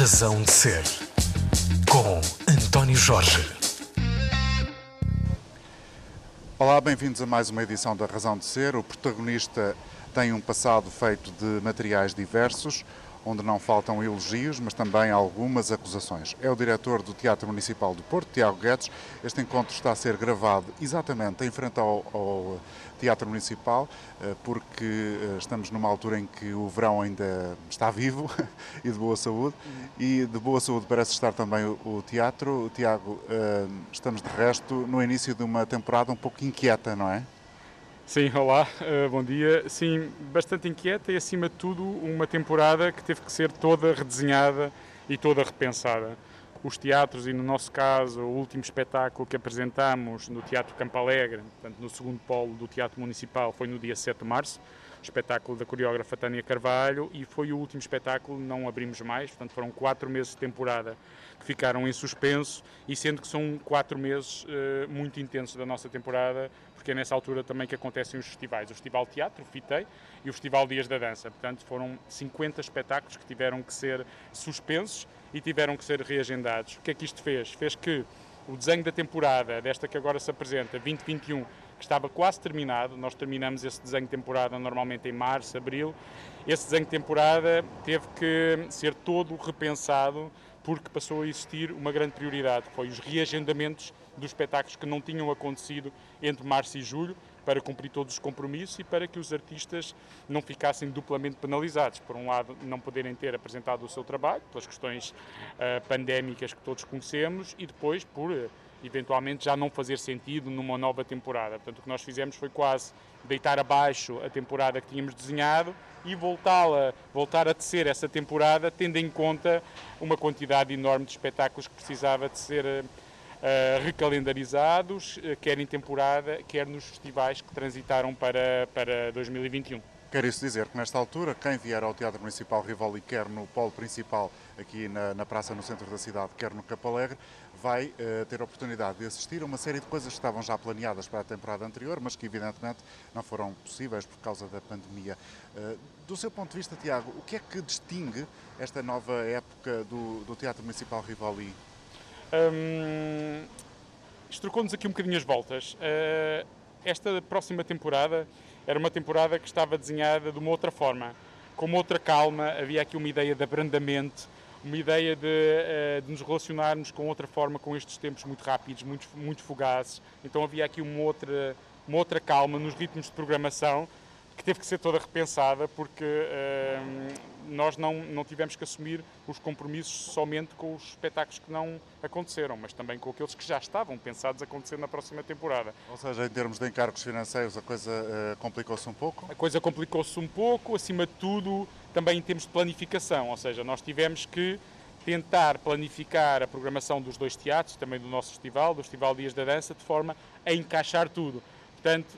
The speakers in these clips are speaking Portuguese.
Razão de Ser, com António Jorge. Olá, bem-vindos a mais uma edição da Razão de Ser. O protagonista tem um passado feito de materiais diversos onde não faltam elogios, mas também algumas acusações. É o diretor do Teatro Municipal do Porto, Tiago Guedes. Este encontro está a ser gravado exatamente em frente ao, ao Teatro Municipal, eh, porque eh, estamos numa altura em que o verão ainda está vivo e de boa saúde, e de boa saúde parece estar também o teatro. Tiago, eh, estamos de resto no início de uma temporada um pouco inquieta, não é? Sim, olá, bom dia. Sim, bastante inquieta e, acima de tudo, uma temporada que teve que ser toda redesenhada e toda repensada. Os teatros, e no nosso caso, o último espetáculo que apresentamos no Teatro Campo Alegre, portanto, no segundo polo do Teatro Municipal, foi no dia 7 de março, espetáculo da coreógrafa Tânia Carvalho, e foi o último espetáculo, não abrimos mais, portanto, foram quatro meses de temporada que ficaram em suspenso, e sendo que são quatro meses uh, muito intensos da nossa temporada, porque é nessa altura também que acontecem os festivais. O Festival Teatro, o FITEI, e o Festival Dias da Dança. Portanto, foram 50 espetáculos que tiveram que ser suspensos e tiveram que ser reagendados. O que é que isto fez? Fez que o desenho da temporada, desta que agora se apresenta, 2021, que estava quase terminado, nós terminamos esse desenho de temporada normalmente em março, abril, esse desenho de temporada teve que ser todo repensado porque passou a existir uma grande prioridade, que foi os reagendamentos dos espetáculos que não tinham acontecido entre março e julho, para cumprir todos os compromissos e para que os artistas não ficassem duplamente penalizados. Por um lado, não poderem ter apresentado o seu trabalho, pelas questões uh, pandémicas que todos conhecemos, e depois por uh, eventualmente já não fazer sentido numa nova temporada. Portanto, o que nós fizemos foi quase deitar abaixo a temporada que tínhamos desenhado e voltá-la, voltar a tecer essa temporada, tendo em conta uma quantidade enorme de espetáculos que precisava de ser uh, recalendarizados, uh, quer em temporada, quer nos festivais que transitaram para, para 2021. Quer isso dizer que, nesta altura, quem vier ao Teatro Municipal Rivoli, quer no polo principal, aqui na, na praça no centro da cidade, quer no Campo Alegre, vai uh, ter a oportunidade de assistir a uma série de coisas que estavam já planeadas para a temporada anterior, mas que, evidentemente, não foram possíveis por causa da pandemia. Uh, do seu ponto de vista, Tiago, o que é que distingue esta nova época do, do Teatro Municipal Rivoli? Hum, isto trocou-nos aqui um bocadinho as voltas. Uh, esta próxima temporada era uma temporada que estava desenhada de uma outra forma, com uma outra calma, havia aqui uma ideia de abrandamento, uma ideia de, uh, de nos relacionarmos com outra forma com estes tempos muito rápidos, muito, muito fugazes. Então havia aqui uma outra, uma outra calma nos ritmos de programação que teve que ser toda repensada porque uh, nós não, não tivemos que assumir os compromissos somente com os espetáculos que não aconteceram, mas também com aqueles que já estavam pensados a acontecer na próxima temporada. Ou seja, em termos de encargos financeiros, a coisa uh, complicou-se um pouco? A coisa complicou-se um pouco, acima de tudo, também em termos de planificação, ou seja, nós tivemos que tentar planificar a programação dos dois teatros, também do nosso festival, do Festival Dias da Dança, de forma a encaixar tudo. Portanto,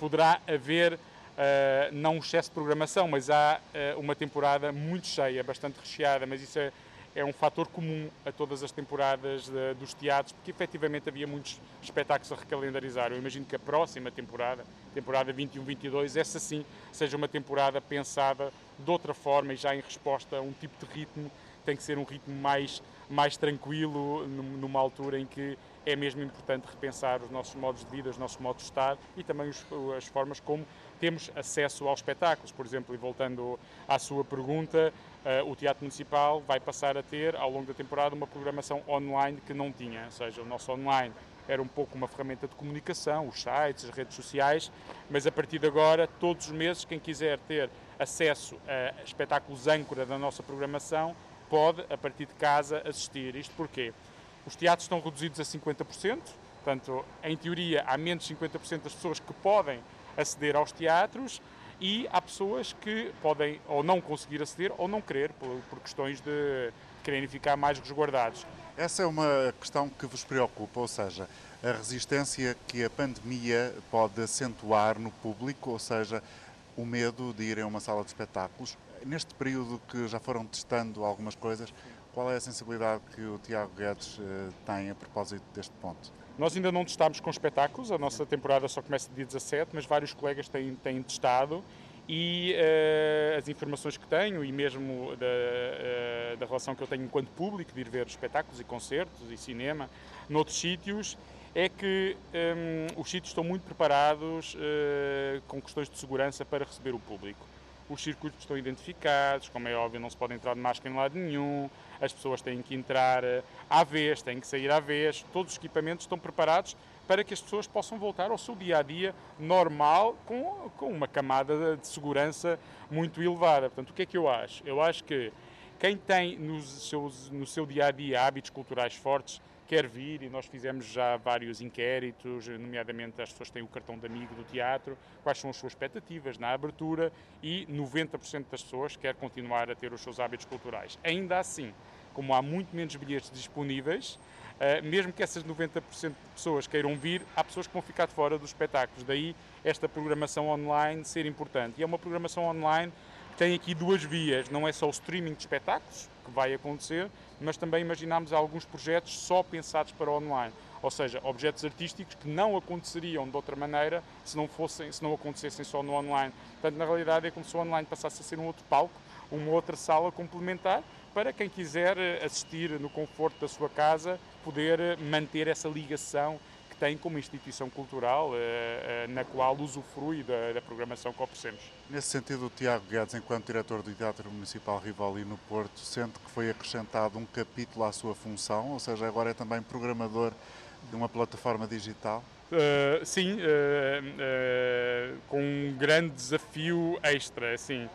poderá haver Uh, não um excesso de programação, mas há uh, uma temporada muito cheia, bastante recheada, mas isso é, é um fator comum a todas as temporadas de, dos teatros, porque efetivamente havia muitos espetáculos a recalendarizar. Eu imagino que a próxima temporada, temporada 21-22, essa sim seja uma temporada pensada de outra forma e já em resposta a um tipo de ritmo, tem que ser um ritmo mais, mais tranquilo, numa altura em que é mesmo importante repensar os nossos modos de vida, os nossos modos de estar e também os, as formas como temos acesso aos espetáculos. Por exemplo, e voltando à sua pergunta, uh, o Teatro Municipal vai passar a ter, ao longo da temporada, uma programação online que não tinha. Ou seja, o nosso online era um pouco uma ferramenta de comunicação, os sites, as redes sociais, mas a partir de agora, todos os meses, quem quiser ter acesso a espetáculos âncora da nossa programação, pode, a partir de casa, assistir. Isto porquê? Os teatros estão reduzidos a 50%, portanto, em teoria, há menos de 50% das pessoas que podem aceder aos teatros e há pessoas que podem ou não conseguir aceder ou não querer, por, por questões de quererem ficar mais resguardados. Essa é uma questão que vos preocupa, ou seja, a resistência que a pandemia pode acentuar no público, ou seja, o medo de ir a uma sala de espetáculos. Neste período que já foram testando algumas coisas, qual é a sensibilidade que o Tiago Guedes eh, tem a propósito deste ponto? Nós ainda não testámos com espetáculos, a nossa temporada só começa dia 17, mas vários colegas têm, têm testado e uh, as informações que tenho e mesmo da, uh, da relação que eu tenho enquanto público de ir ver espetáculos e concertos e cinema noutros sítios é que um, os sítios estão muito preparados uh, com questões de segurança para receber o público. Os circuitos estão identificados, como é óbvio, não se pode entrar de máscara em lado nenhum, as pessoas têm que entrar à vez, têm que sair à vez, todos os equipamentos estão preparados para que as pessoas possam voltar ao seu dia a dia normal com, com uma camada de segurança muito elevada. Portanto, o que é que eu acho? Eu acho que quem tem nos seus, no seu dia a dia hábitos culturais fortes quer vir e nós fizemos já vários inquéritos, nomeadamente as pessoas têm o cartão de amigo do teatro, quais são as suas expectativas na abertura e 90% das pessoas quer continuar a ter os seus hábitos culturais. Ainda assim, como há muito menos bilhetes disponíveis, Uh, mesmo que essas 90% de pessoas queiram vir, há pessoas que vão ficar de fora dos espetáculos. Daí esta programação online ser importante. E é uma programação online que tem aqui duas vias: não é só o streaming de espetáculos, que vai acontecer, mas também imaginamos alguns projetos só pensados para online. Ou seja, objetos artísticos que não aconteceriam de outra maneira se não, fossem, se não acontecessem só no online. Portanto, na realidade, é como se o online passasse a ser um outro palco, uma outra sala complementar para quem quiser eh, assistir no conforto da sua casa, poder eh, manter essa ligação tem como instituição cultural, eh, na qual usufrui da, da programação que oferecemos. Nesse sentido, o Tiago Guedes, enquanto diretor do Teatro Municipal Rivoli no Porto, sente que foi acrescentado um capítulo à sua função, ou seja, agora é também programador de uma plataforma digital? Uh, sim, uh, uh, com um grande desafio extra, assim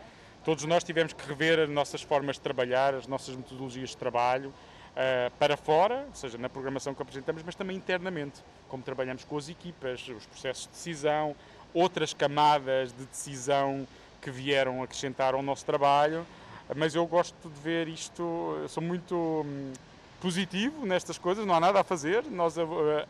Todos nós tivemos que rever as nossas formas de trabalhar, as nossas metodologias de trabalho, uh, para fora, ou seja, na programação que apresentamos, mas também internamente, como trabalhamos com as equipas, os processos de decisão, outras camadas de decisão que vieram acrescentar ao nosso trabalho. Mas eu gosto de ver isto, sou muito hum, positivo nestas coisas, não há nada a fazer, nós,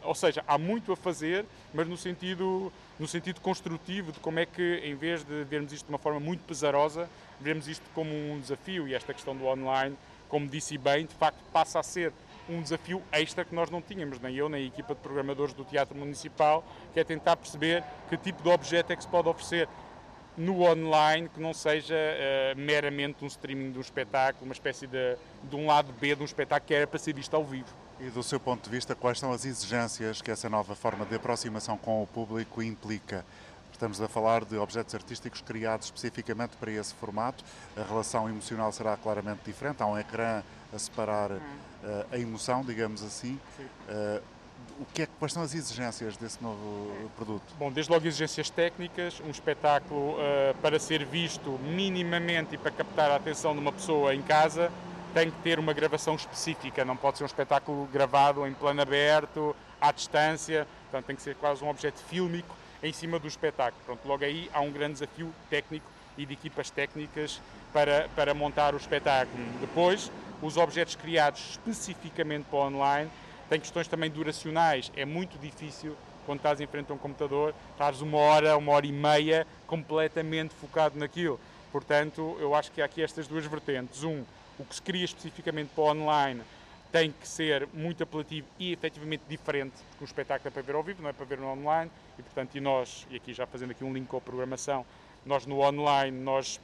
ou seja, há muito a fazer, mas no sentido, no sentido construtivo de como é que, em vez de vermos isto de uma forma muito pesarosa, vemos isto como um desafio e esta questão do online, como disse bem, de facto passa a ser um desafio extra que nós não tínhamos, nem eu, nem a equipa de programadores do Teatro Municipal, que é tentar perceber que tipo de objeto é que se pode oferecer no online que não seja uh, meramente um streaming de um espetáculo, uma espécie de, de um lado B de um espetáculo que era para ser visto ao vivo. E do seu ponto de vista, quais são as exigências que essa nova forma de aproximação com o público implica? Estamos a falar de objetos artísticos criados especificamente para esse formato. A relação emocional será claramente diferente. Há um ecrã a separar uh, a emoção, digamos assim. Uh, o que é, quais são as exigências desse novo produto? Bom, desde logo exigências técnicas, um espetáculo uh, para ser visto minimamente e para captar a atenção de uma pessoa em casa tem que ter uma gravação específica, não pode ser um espetáculo gravado em plano aberto, à distância, portanto tem que ser quase um objeto fílmico em cima do espetáculo. Pronto, logo aí há um grande desafio técnico e de equipas técnicas para, para montar o espetáculo. Depois, os objetos criados especificamente para online tem questões também duracionais. É muito difícil, quando estás em frente a um computador, estares uma hora, uma hora e meia completamente focado naquilo. Portanto, eu acho que há aqui estas duas vertentes. Um, o que se cria especificamente para o online tem que ser muito apelativo e efetivamente diferente, porque um espetáculo é para ver ao vivo, não é para ver no online, e portanto, e nós, e aqui já fazendo aqui um link com a programação, nós no online, nós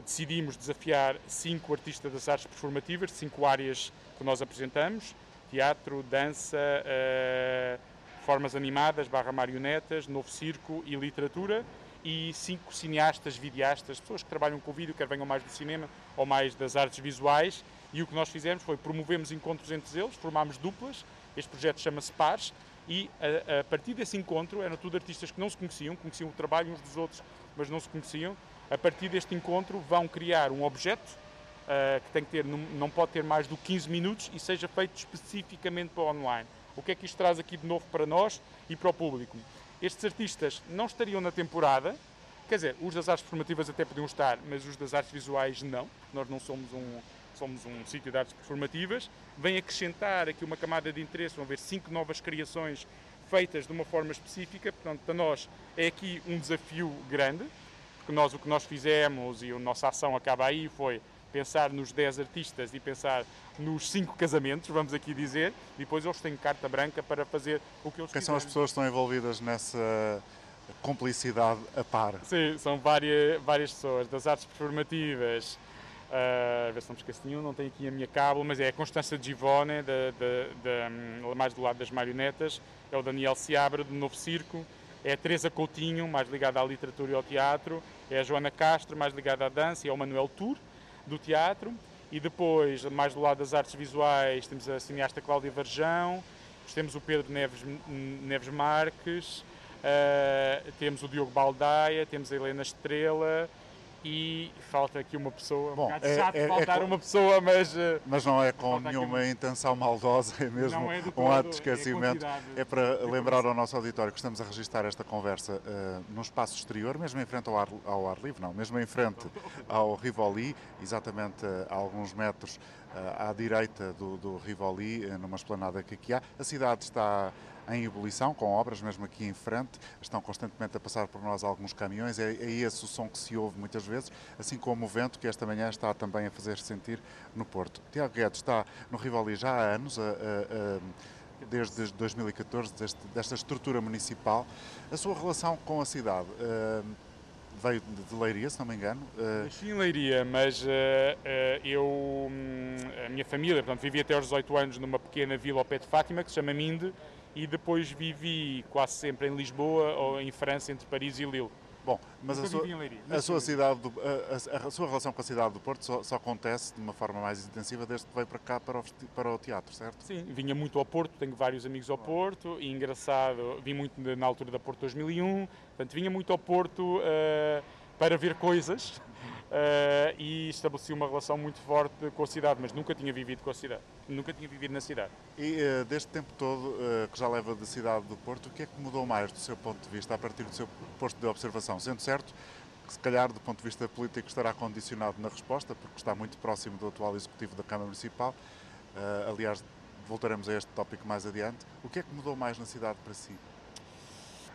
decidimos desafiar cinco artistas das artes performativas, cinco áreas que nós apresentamos, teatro, dança, uh, formas animadas, barra marionetas, novo circo e literatura, e cinco cineastas, videastas, pessoas que trabalham com vídeo, quer venham mais do cinema ou mais das artes visuais, e o que nós fizemos foi promovemos encontros entre eles, formámos duplas, este projeto chama-se Pares, e a, a, partir desse encontro eram tudo artistas que não se conheciam, conheciam o trabalho uns dos outros, mas não se conheciam. A partir deste encontro vão criar um objeto uh, que tem que ter, não, não, pode ter mais do 15 minutos e seja feito especificamente para online. O que é que isto traz aqui de novo para nós e para o público? Estes artistas não estariam na temporada, quer dizer, os das artes formativas até podiam estar, mas os das artes visuais não. Nós não somos um, somos um sítio de artes performativas. Vem acrescentar aqui uma camada de interesse, vão haver cinco novas criações feitas de uma forma específica, portanto, para nós é aqui um desafio grande, porque nós o que nós fizemos e a nossa ação acaba aí foi pensar nos 10 artistas e pensar nos 5 casamentos, vamos aqui dizer, e depois eles têm carta branca para fazer o que eles Quem quiserem. são as pessoas que estão envolvidas nessa complicidade a par. Sim, são várias, várias pessoas, das artes performativas, uh, a ver se não me esqueço nenhum, não tenho aqui a minha cábula, mas é a Constança Givone, de, de, de, mais do lado das marionetas, é o Daniel Seabra, do Novo Circo, é a Teresa Coutinho, mais ligada à literatura e ao teatro, é a Joana Castro, mais ligada à dança, e é o Manuel Tour, do teatro, e depois, mais do lado das artes visuais, temos a cineasta Cláudia Varjão, temos o Pedro Neves, Neves Marques, uh, temos o Diogo Baldaia, temos a Helena Estrela, e falta aqui uma pessoa. Bom, um é, chato é, faltar é, uma pessoa, mas. Eh, mas não é com nenhuma aqui... intenção maldosa, é mesmo é um ato de esquecimento. É, é para lembrar ao nosso auditório que estamos a registrar esta conversa uh, num espaço exterior, mesmo em frente ao ar, ao ar livre, não, mesmo em frente ao Rivoli, exatamente uh, a alguns metros uh, à direita do, do Rivoli, numa esplanada que aqui há. A cidade está em ebulição, com obras mesmo aqui em frente, estão constantemente a passar por nós alguns caminhões, é, é esse o som que se ouve muitas vezes, assim como o vento que esta manhã está também a fazer -se sentir no Porto. Tiago Guedes está no Rivoli já há anos, a, a, a, desde 2014, deste, desta estrutura municipal. A sua relação com a cidade uh, veio de Leiria, se não me engano? Nasci em Leiria, mas uh, eu, hum, a minha família, portanto, vivi até aos 18 anos numa pequena vila ao pé de Fátima, que se chama Minde, e depois vivi quase sempre em Lisboa ou em França, entre Paris e Lille. Bom, mas a sua, a sua, cidade do, a, a, sua relação com a cidade do Porto só, só, acontece de uma forma mais intensiva desde que veio para cá para o, para o teatro, certo? Sim, vinha muito ao Porto, tenho vários amigos ao Porto e engraçado, vim muito na altura da Porto 2001, portanto vinha muito ao Porto uh, para ver coisas e estabeleci uma relação muito forte com a cidade, mas nunca tinha vivido com a cidade, nunca tinha vivido na cidade. E uh, deste tempo todo uh, que já leva da cidade do Porto, o que é que mudou mais do seu ponto de vista, a partir do seu posto de observação? Sendo certo que se calhar do ponto de vista político estará condicionado na resposta, porque está muito próximo do atual Executivo da Câmara Municipal, aliás voltaremos a este tópico mais adiante, o que é que mudou mais na cidade para si?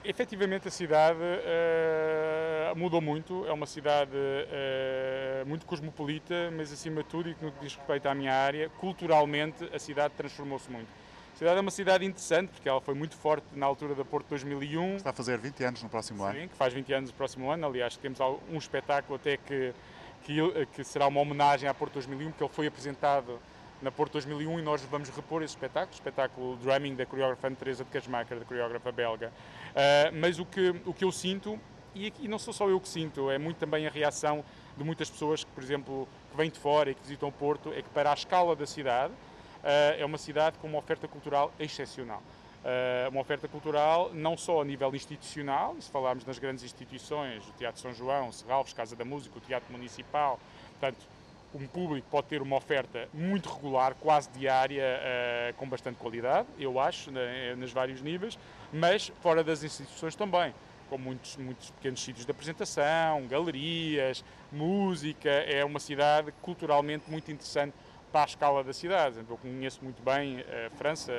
Efetivamente a cidade uh, mudou muito, é uma cidade uh, muito cosmopolita, mas acima de tudo, e que no que diz respeito à minha área, culturalmente a cidade transformou-se muito. A cidade é uma cidade interessante, porque ela foi muito forte na altura da Porto 2001. Está a fazer 20 anos no próximo Sim, ano. Sim, que faz 20 anos no próximo ano, aliás temos um espetáculo até que, que, que será uma homenagem à Porto 2001, porque ele foi apresentado na Porto 2001 e nós vamos repor esse espetáculo, o espetáculo Drumming da coreógrafa Teresa de Casmacher, da coreógrafa belga. Uh, mas o que, o que eu sinto, e, aqui, não sou só eu que sinto, é muito também a reação de muitas pessoas que, por exemplo, que vêm de fora e que visitam o Porto, é que para a escala da cidade, uh, é uma cidade com uma oferta cultural excepcional. Uh, uma oferta cultural não só a nível institucional, se falarmos nas grandes instituições, o Teatro São João, Serralves, Casa da Música, o Teatro Municipal, portanto, um público pode ter uma oferta muito regular, quase diária, uh, com bastante qualidade, eu acho, né, nos vários níveis, mas fora das instituições também, com muitos, muitos pequenos sítios de apresentação, galerias, música. É uma cidade culturalmente muito interessante para a escala da cidade. Eu conheço muito bem a França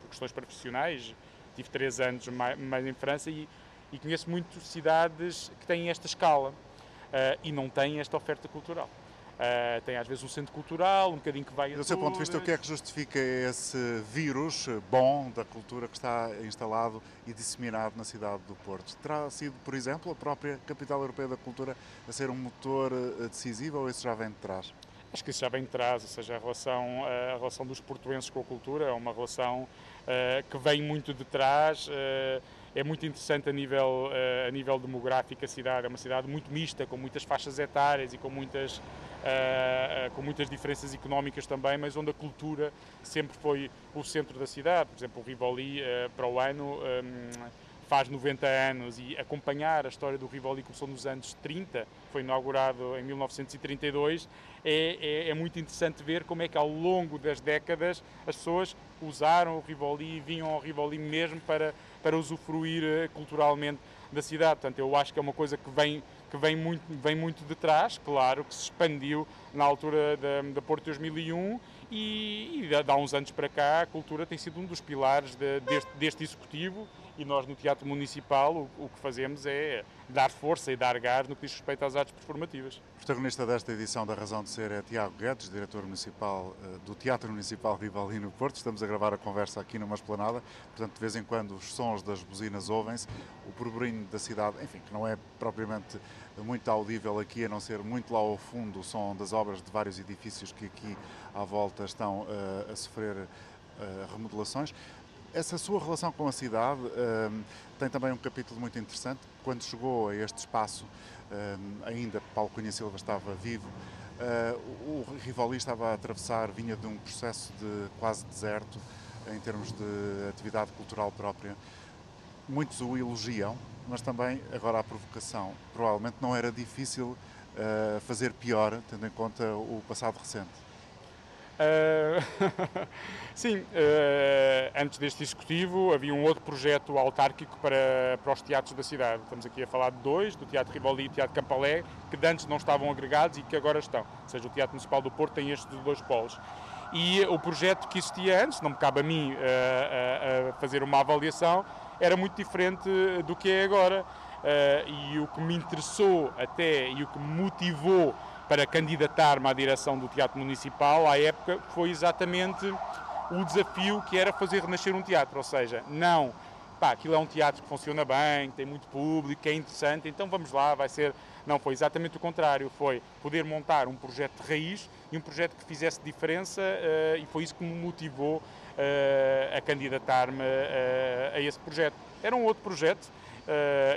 por questões profissionais, tive três anos mais em França e, e conheço muito cidades que têm esta escala uh, e não têm esta oferta cultural. Uh, tem às vezes um centro cultural, um bocadinho que vai Do seu ponto de vista, o que é que justifica esse vírus bom da cultura que está instalado e disseminado na cidade do Porto? Terá sido, por exemplo, a própria capital europeia da cultura a ser um motor eh, decisivo ou isso já vem de trás? Acho que isso já vem de trás, ou seja, a relação, a relação dos portuenses com a cultura é uma relação uh, que vem muito de trás. Uh, é muito interessante a nível, a nível demográfico a cidade. É uma cidade muito mista, com muitas faixas etárias e com muitas uh, com muitas diferenças económicas também, mas onde a cultura sempre foi o centro da cidade. Por exemplo, o Rivoli, uh, para o ano, um, faz 90 anos e acompanhar a história do Rivoli começou nos anos 30, foi inaugurado em 1932, é, é, é, muito interessante ver como é que ao longo das décadas as pessoas usaram o Rivoli e vinham ao Rivoli mesmo para, para usufruir culturalmente da cidade. Portanto, eu acho que é uma coisa que vem que vem muito, vem muito de trás, claro, que se expandiu na altura da, da Porto 2001 e, e de há uns anos para cá a cultura tem sido um dos pilares de, deste, deste executivo e nós no Teatro Municipal o, o que fazemos é dar força e dar gás no que diz respeito às artes performativas. O protagonista desta edição da Razão de Ser é Tiago Guedes, diretor municipal uh, do Teatro Municipal Rivali no Porto. Estamos a gravar a conversa aqui numa esplanada, portanto de vez em quando os sons das buzinas ouvem-se, o burburinho da cidade, enfim, que não é propriamente muito audível aqui, a não ser muito lá ao fundo o som das obras de vários edifícios que aqui à volta estão uh, a sofrer uh, remodelações. Essa sua relação com a cidade um, tem também um capítulo muito interessante. Quando chegou a este espaço, um, ainda Paulo Cunha Silva estava vivo, uh, o Rivoli estava a atravessar, vinha de um processo de quase deserto em termos de atividade cultural própria. Muitos o elogiam, mas também, agora a provocação, provavelmente não era difícil uh, fazer pior, tendo em conta o passado recente. Uh, sim, uh, antes deste executivo havia um outro projeto autárquico para, para os teatros da cidade. Estamos aqui a falar de dois, do Teatro Rivoli e do Teatro Campalé, que antes não estavam agregados e que agora estão. Ou seja, o Teatro Municipal do Porto tem estes dois polos. E o projeto que existia antes, não me cabe a mim fazer uma avaliação, era muito diferente do que é agora. e o que me interessou até e o que me motivou para candidatar-me à direção do Teatro Municipal, à época, foi exatamente o desafio que era fazer renascer um teatro, ou seja, não, pá, aquilo é um teatro que funciona bem, tem muito público, é interessante, então vamos lá, vai ser... Não, foi exatamente o contrário, foi poder montar um projeto de raiz e um projeto que fizesse diferença uh, e foi isso que me motivou uh, a candidatar-me uh, a esse projeto. Era um outro projeto,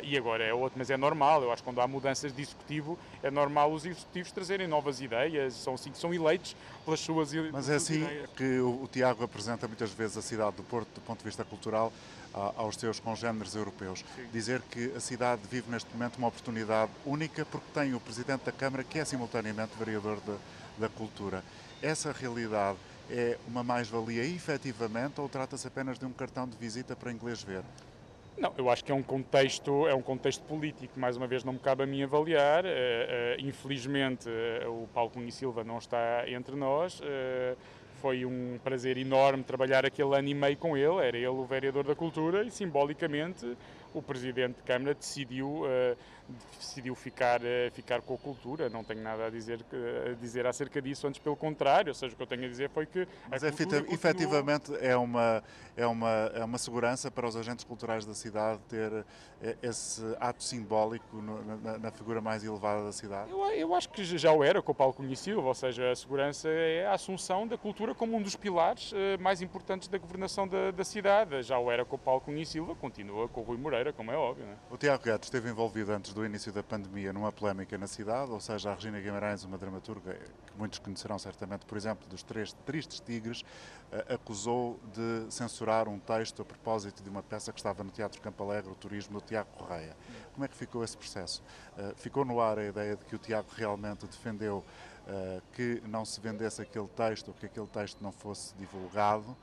e agora é outro, mas é normal. Eu acho que quando há mudanças de executivo, é normal os executivos trazerem novas ideias, são assim que são eleitos pelas suas ideias. Mas é assim ideias. que o, o, Tiago apresenta muitas vezes a cidade do Porto, do ponto de vista cultural, a, aos seus congêneres europeus. Sim. Dizer que a cidade vive neste momento uma oportunidade única porque tem o Presidente da Câmara, que é simultaneamente vereador de, da cultura. Essa realidade é uma mais-valia efetivamente ou trata-se apenas de um cartão de visita para inglês ver? Não, eu acho que é um contexto, é um contexto político, mais uma vez não me cabe a mim avaliar. Uh, uh, infelizmente uh, o Paulo Cunha Silva não está entre nós. foi um prazer enorme trabalhar aquele ano e meio com ele, era ele o vereador da cultura e simbolicamente o Presidente de Câmara decidiu, decidiu ficar, uh, ficar com a cultura. Não tenho nada a dizer, a dizer acerca disso, antes pelo contrário. Ou seja, o que eu tenho a dizer foi que. Mas efetivamente é uma, é, uma, é uma segurança para os agentes culturais da cidade ter eh, esse ato simbólico no, na, na, figura mais elevada da cidade? Eu, eu acho que já o era com o Paulo Conhecido, ou seja, a segurança é a assunção da cultura como um dos pilares uh, mais importantes da governação da, da cidade. Já o era com o Paulo Conhecido, continua com o Rui Moreira como é óbvio. É? O Tiago Gato esteve envolvido antes do início da pandemia numa polémica na cidade, ou seja, a Regina Guimarães, uma dramaturga que muitos conhecerão certamente, por exemplo, dos Três Tristes Tigres, eh, acusou de censurar um texto a propósito de uma peça que estava no Teatro Campo Alegre, o Turismo, do Tiago Correia. Como é que ficou esse processo? Eh, ficou no ar a ideia de que o Tiago realmente defendeu eh, que não se vendesse aquele texto, ou que aquele texto não fosse divulgado,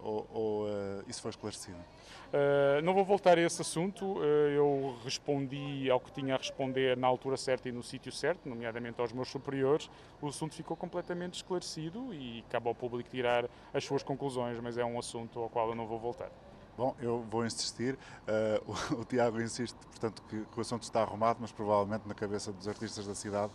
ou, ou uh, isso foi esclarecido? Uh, não vou voltar a esse assunto. Uh, eu respondi ao que tinha a responder na altura certa e no sítio certo, nomeadamente aos meus superiores. O assunto ficou completamente esclarecido e cabe ao público tirar as suas conclusões, mas é um assunto ao qual eu não vou voltar. Bom, eu vou insistir. Uh, o, o, Tiago insiste, portanto, que, que, o assunto está arrumado, mas provavelmente na cabeça dos artistas da cidade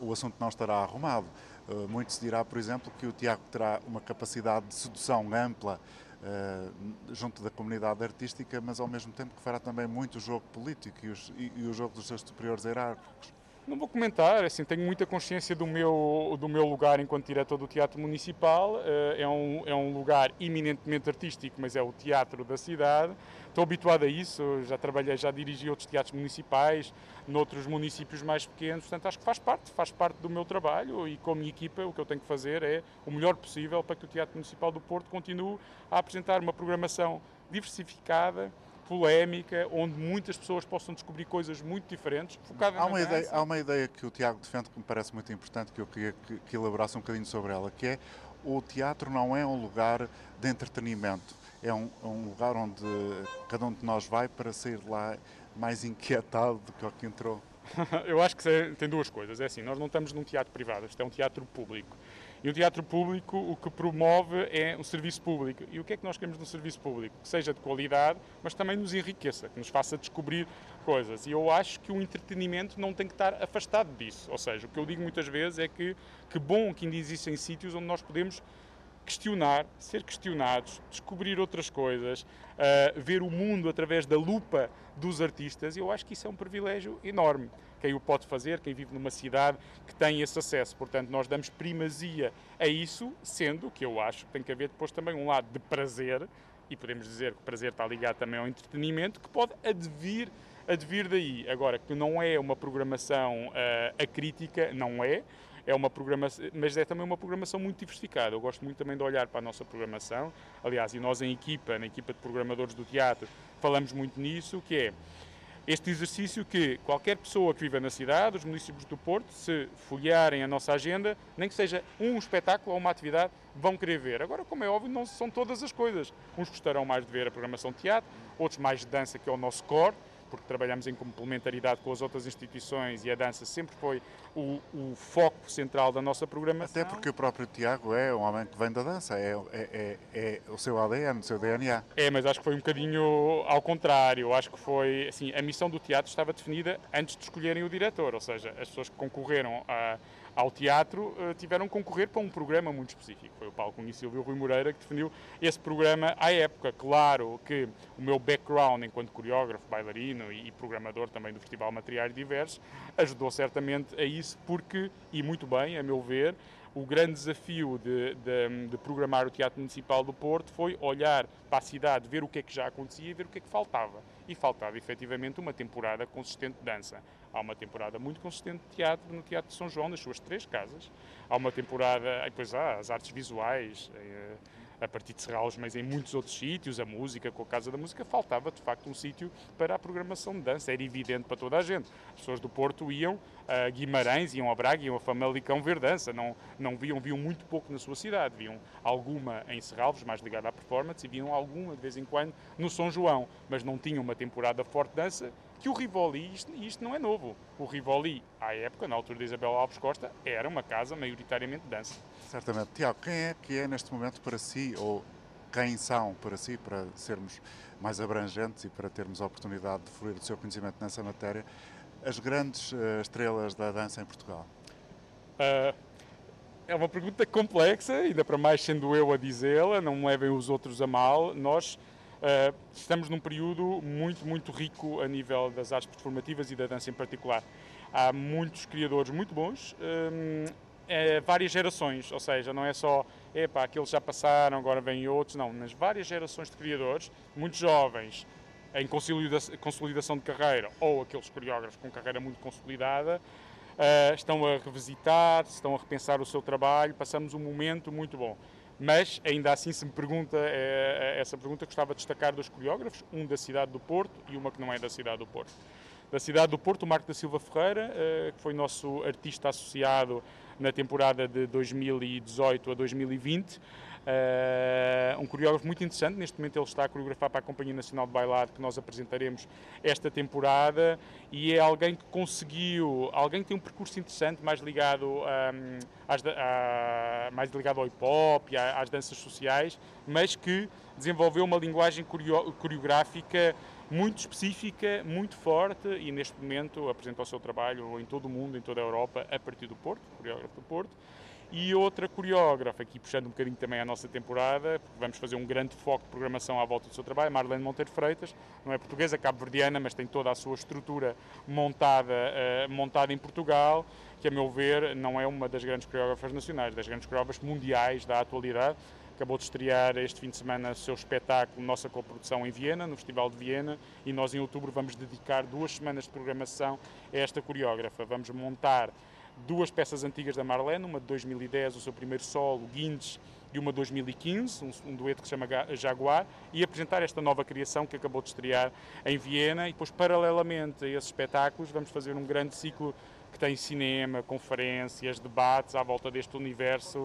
o assunto não estará arrumado. Uh, muito se dirá, por exemplo, que o Tiago terá uma capacidade de sedução ampla uh, junto da comunidade artística, mas ao mesmo tempo que fará também muito jogo político e, os, e, e o jogo dos seus superiores hierárquicos. Não vou comentar, assim, tenho muita consciência do meu, do meu lugar enquanto diretor do Teatro Municipal. Eh, é um, é um lugar eminentemente artístico, mas é o teatro da cidade. Estou habituado a isso, já trabalhei, já dirigi outros teatros municipais, noutros municípios mais pequenos, portanto acho que faz parte, faz parte do meu trabalho e com a minha equipa o que eu tenho que fazer é o melhor possível para que o Teatro Municipal do Porto continue a apresentar uma programação diversificada, polémica, onde muitas pessoas possam descobrir coisas muito diferentes, há uma ideia Há uma ideia que o Tiago defende que me parece muito importante, que eu queria que, que elaborasse um bocadinho sobre ela, que é o teatro não é um lugar de entretenimento, é um, é um lugar onde cada um de nós vai para sair lá mais inquietado do que o que entrou. Eu acho que tem duas coisas. É assim, nós não estamos num teatro privado, isto é um teatro público. E o teatro público o que promove é o serviço público. E o que é que nós queremos no serviço público? Que seja de qualidade, mas também nos enriqueça, que nos faça descobrir coisas. E eu acho que o entretenimento não tem que estar afastado disso. Ou seja, o que eu digo muitas vezes é que que bom que ainda existem sítios onde nós podemos questionar, ser questionados, descobrir outras coisas, uh, ver o mundo através da lupa dos artistas, e eu acho que isso é um privilégio enorme. Quem o pode fazer, quem vive numa cidade que tem esse acesso. Portanto, nós damos primazia a isso, sendo que eu acho que tem que haver depois também um lado de prazer, e podemos dizer que o prazer está ligado também ao entretenimento, que pode advir, advir daí. Agora, que não é uma programação uh, acrítica, não é é uma programação, mas é também uma programação muito diversificada. Eu gosto muito também de olhar para a nossa programação. Aliás, e nós em equipa, na equipa de programadores do teatro, falamos muito nisso, que é este exercício que qualquer pessoa que viva na cidade, os municípios do Porto, se folhearem a nossa agenda, nem que seja um espetáculo ou uma atividade, vão querer ver. Agora, como é óbvio, não são todas as coisas. Uns gostarão mais de ver a programação de teatro, outros mais de dança, que é o nosso core, porque trabalhamos em complementaridade com as outras instituições e a dança sempre foi o, o foco central da nossa programação. Até porque o próprio Tiago é um homem que vem da dança, é, é, é, é, o seu ADN, o seu DNA. É, mas acho que foi um bocadinho ao contrário. Acho que foi, assim, a missão do teatro estava definida antes de escolherem o diretor, ou seja, as pessoas que concorreram a ao teatro, eh, tiveram que concorrer para um programa muito específico. Foi o Paulo Cunha Silvio Rui Moreira que definiu esse programa à época. Claro que o meu background enquanto coreógrafo, bailarino e programador também do Festival Materiais Diversos ajudou certamente a isso, porque, e muito bem, a meu ver, o grande desafio de, de, de, programar o Teatro Municipal do Porto foi olhar para a cidade, ver o que é que já acontecia e ver o que é que faltava. E faltava efetivamente uma temporada consistente de dança. Há uma temporada muito consistente de teatro no Teatro de São João, nas suas três casas. Há uma temporada, depois há as artes visuais, eh, a partir de Serralos, mas em muitos outros sítios, a música, com a Casa da Música, faltava de facto um sítio para a programação de dança. Era evidente para toda a gente. As pessoas do Porto iam a Guimarães, iam a Braga, iam a Famalicão ver dança. Não, não viam, viam muito pouco na sua cidade. Viam alguma em Serralves, mais ligada à performance, e viam alguma de vez em quando no São João, mas não tinham uma temporada forte de dança que o Rivoli, isto, isto não é novo, o Rivoli, à época, na altura de Isabel Alves Costa, era uma casa maioritariamente de dança. Certamente. Tiago, quem é que é neste momento para si, ou quem são para si, para sermos mais abrangentes e para termos a oportunidade de fluir o seu conhecimento nessa matéria, as grandes uh, estrelas da dança em Portugal? Uh, é uma pergunta complexa, ainda para mais sendo eu a dizê-la, não me levem os outros a mal. Nós Uh, estamos num período muito, muito rico a nível das artes performativas e da dança em particular. Há muitos criadores muito bons, um, é, várias gerações, ou seja, não é só, epá, aqueles já passaram, agora vêm outros, não, nas várias gerações de criadores, muitos jovens em consolidação de carreira ou aqueles coreógrafos com carreira muito consolidada, uh, estão a revisitar, estão a repensar o seu trabalho, passamos um momento muito bom. Mas, ainda assim, se me pergunta é, essa pergunta, gostava de destacar dois coreógrafos, um da cidade do Porto e uma que não é da cidade do Porto. Da cidade do Porto, o Marco da Silva Ferreira, eh, que foi nosso artista associado na temporada de 2018 a 2020, Uh, um coreógrafo muito interessante, neste momento ele está a coreografar para a Companhia Nacional de Bailado que nós apresentaremos esta temporada e é alguém que conseguiu, alguém que tem um percurso interessante mais ligado, um, às, a, mais ligado ao hip hop e às danças sociais, mas que desenvolveu uma linguagem coreográfica muito específica, muito forte e neste momento apresenta o seu trabalho em todo o mundo, em toda a Europa, a partir do Porto, coreógrafo do Porto. E outra coreógrafa, aqui puxando um bocadinho também a nossa temporada, porque vamos fazer um grande foco de programação à volta do seu trabalho, Marlene Monteiro Freitas, não é portuguesa, cabo-verdiana, mas tem toda a sua estrutura montada, uh, montada em Portugal, que a meu ver não é uma das grandes coreógrafas nacionais, das grandes coreógrafas mundiais da atualidade, acabou de estrear este fim de semana o seu espetáculo, nossa coprodução em Viena, no Festival de Viena, e nós em outubro vamos dedicar duas semanas de programação a esta coreógrafa. Vamos montar duas peças antigas da Marlene, uma de 2010, o seu primeiro solo, Guindes, de uma 2015, um, um dueto que se chama Jaguar, e apresentar esta nova criação que acabou de estrear em Viena. E depois, paralelamente a esses espetáculos, vamos fazer um grande ciclo que tem cinema, conferências, debates à volta deste universo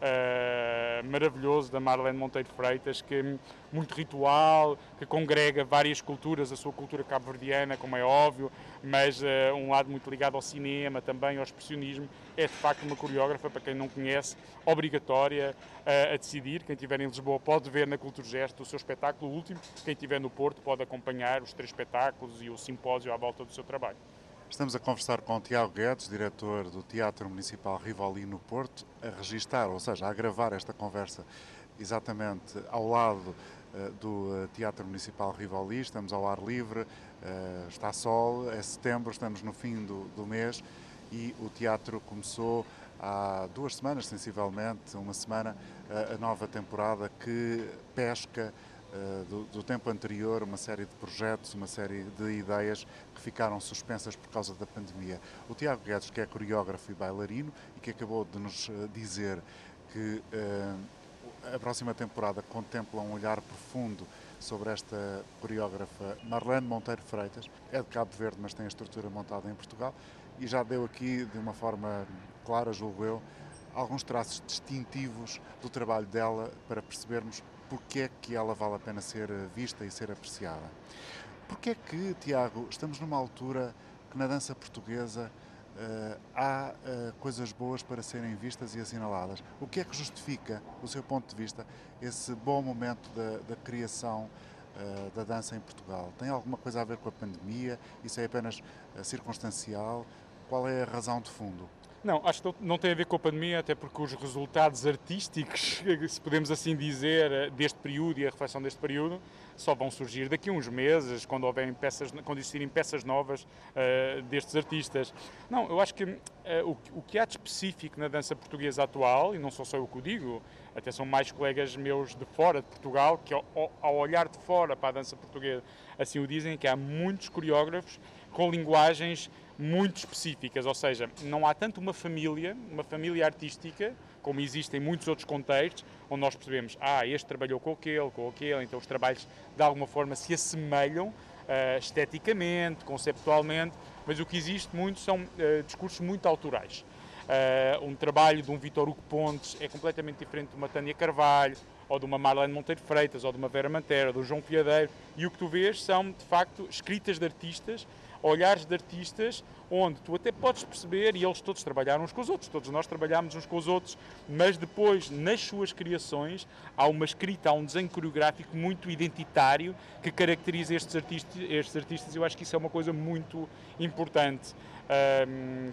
uh, maravilhoso da Marlene Monteiro Freitas, que muito ritual, que congrega várias culturas, a sua cultura cabo-verdiana, como é óbvio, mas uh, um lado muito ligado ao cinema, também ao expressionismo. É de facto uma coreógrafa, para quem não conhece, obrigatória uh, a decidir. Quem estiver em Lisboa pode ver na Cultura Gesto o seu espetáculo, último. Quem estiver no Porto pode acompanhar os três espetáculos e o simpósio à volta do seu trabalho. Estamos a conversar com Tiago Guedes, diretor do Teatro Municipal Rivoli no Porto, a registar, ou seja, a gravar esta conversa exatamente ao lado uh, do uh, Teatro Municipal Rivoli. Estamos ao ar livre, uh, está sol, é setembro, estamos no fim do, do mês e o teatro começou há duas semanas, sensivelmente, uma semana, a nova temporada que pesca eh, do, do, tempo anterior uma série de projetos, uma série de ideias que ficaram suspensas por causa da pandemia. O Tiago Guedes, que é coreógrafo e bailarino e que acabou de nos eh, dizer que uh, a próxima temporada contempla um olhar profundo sobre esta coreógrafa Marlene Monteiro Freitas, é de Cabo Verde, mas tem a estrutura montada em Portugal e já deu aqui, de uma forma clara, julgo eu, alguns traços distintivos do trabalho dela para percebermos porque é que ela vale a pena ser eh, vista e ser apreciada. Porque é que, Tiago, estamos numa altura que na dança portuguesa uh, há uh, coisas boas para serem vistas e assinaladas? O que é que justifica, do seu ponto de vista, esse bom momento da, da criação uh, da dança em Portugal? Tem alguma coisa a ver com a pandemia? Isso é apenas circunstancial? Qual é a razão de fundo? Não, acho que não tem a ver com a pandemia, até porque os resultados artísticos, se podemos assim dizer, eh, deste período e a reflexão deste período, só vão surgir daqui a uns meses, quando houverem peças, quando existirem peças novas uh, destes artistas. Não, eu acho que uh, o, o, que há de específico na dança portuguesa atual, e não sou só eu que o digo, até são mais colegas meus de fora de Portugal, que ao, ao olhar de fora para a dança portuguesa assim o dizem, que há muitos coreógrafos com linguagens muito específicas, ou seja, não há tanto uma família, uma família artística, como existe em muitos outros contextos, onde nós percebemos, ah, este trabalhou com aquele, com aquele, então os trabalhos de alguma forma se assemelham uh, esteticamente, conceptualmente, mas o que existe muito são uh, discursos muito autorais. Uh, um trabalho de um Vitor Hugo Pontes é completamente diferente de uma Tânia Carvalho, ou de uma Marlene Monteiro Freitas, ou de uma Vera Mantera, ou do João Piadeiro, e o que tu vês são, de facto, escritas de artistas olhares de artistas onde tu até podes perceber, e eles todos trabalharam uns com os outros, todos nós trabalhámos uns com os outros, mas depois, nas suas criações, há uma escrita, há um desenho coreográfico muito identitário que caracteriza estes artistas, estes artistas e eu acho que isso é uma coisa muito importante.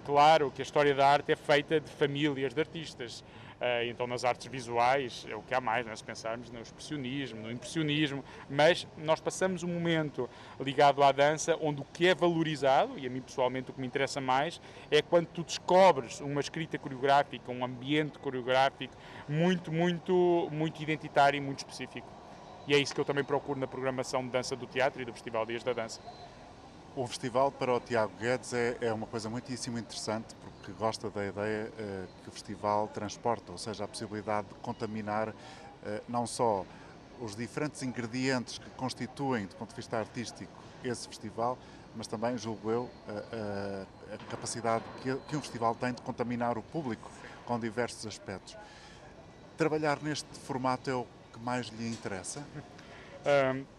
Claro que a história da arte é feita de famílias de artistas. Uh, então, nas artes visuais, é o que há mais, né? se pensarmos no expressionismo, no impressionismo, mas nós passamos um momento ligado à dança onde o que é valorizado, e a mim pessoalmente o que me interessa mais, é quando tu descobres uma escrita coreográfica, um ambiente coreográfico muito, muito, muito identitário e muito específico. E é isso que eu também procuro na programação de dança do teatro e do Festival Dias da Dança. O festival para o Tiago Guedes é, é uma coisa muitíssimo interessante porque gosta da ideia uh, que o festival transporta, ou seja, a possibilidade de contaminar uh, não só os diferentes ingredientes que constituem, do ponto de vista artístico, esse festival, mas também, julgo eu, a, a capacidade que, que, um festival tem de contaminar o público com diversos aspectos. Trabalhar neste formato é o que mais lhe interessa? Um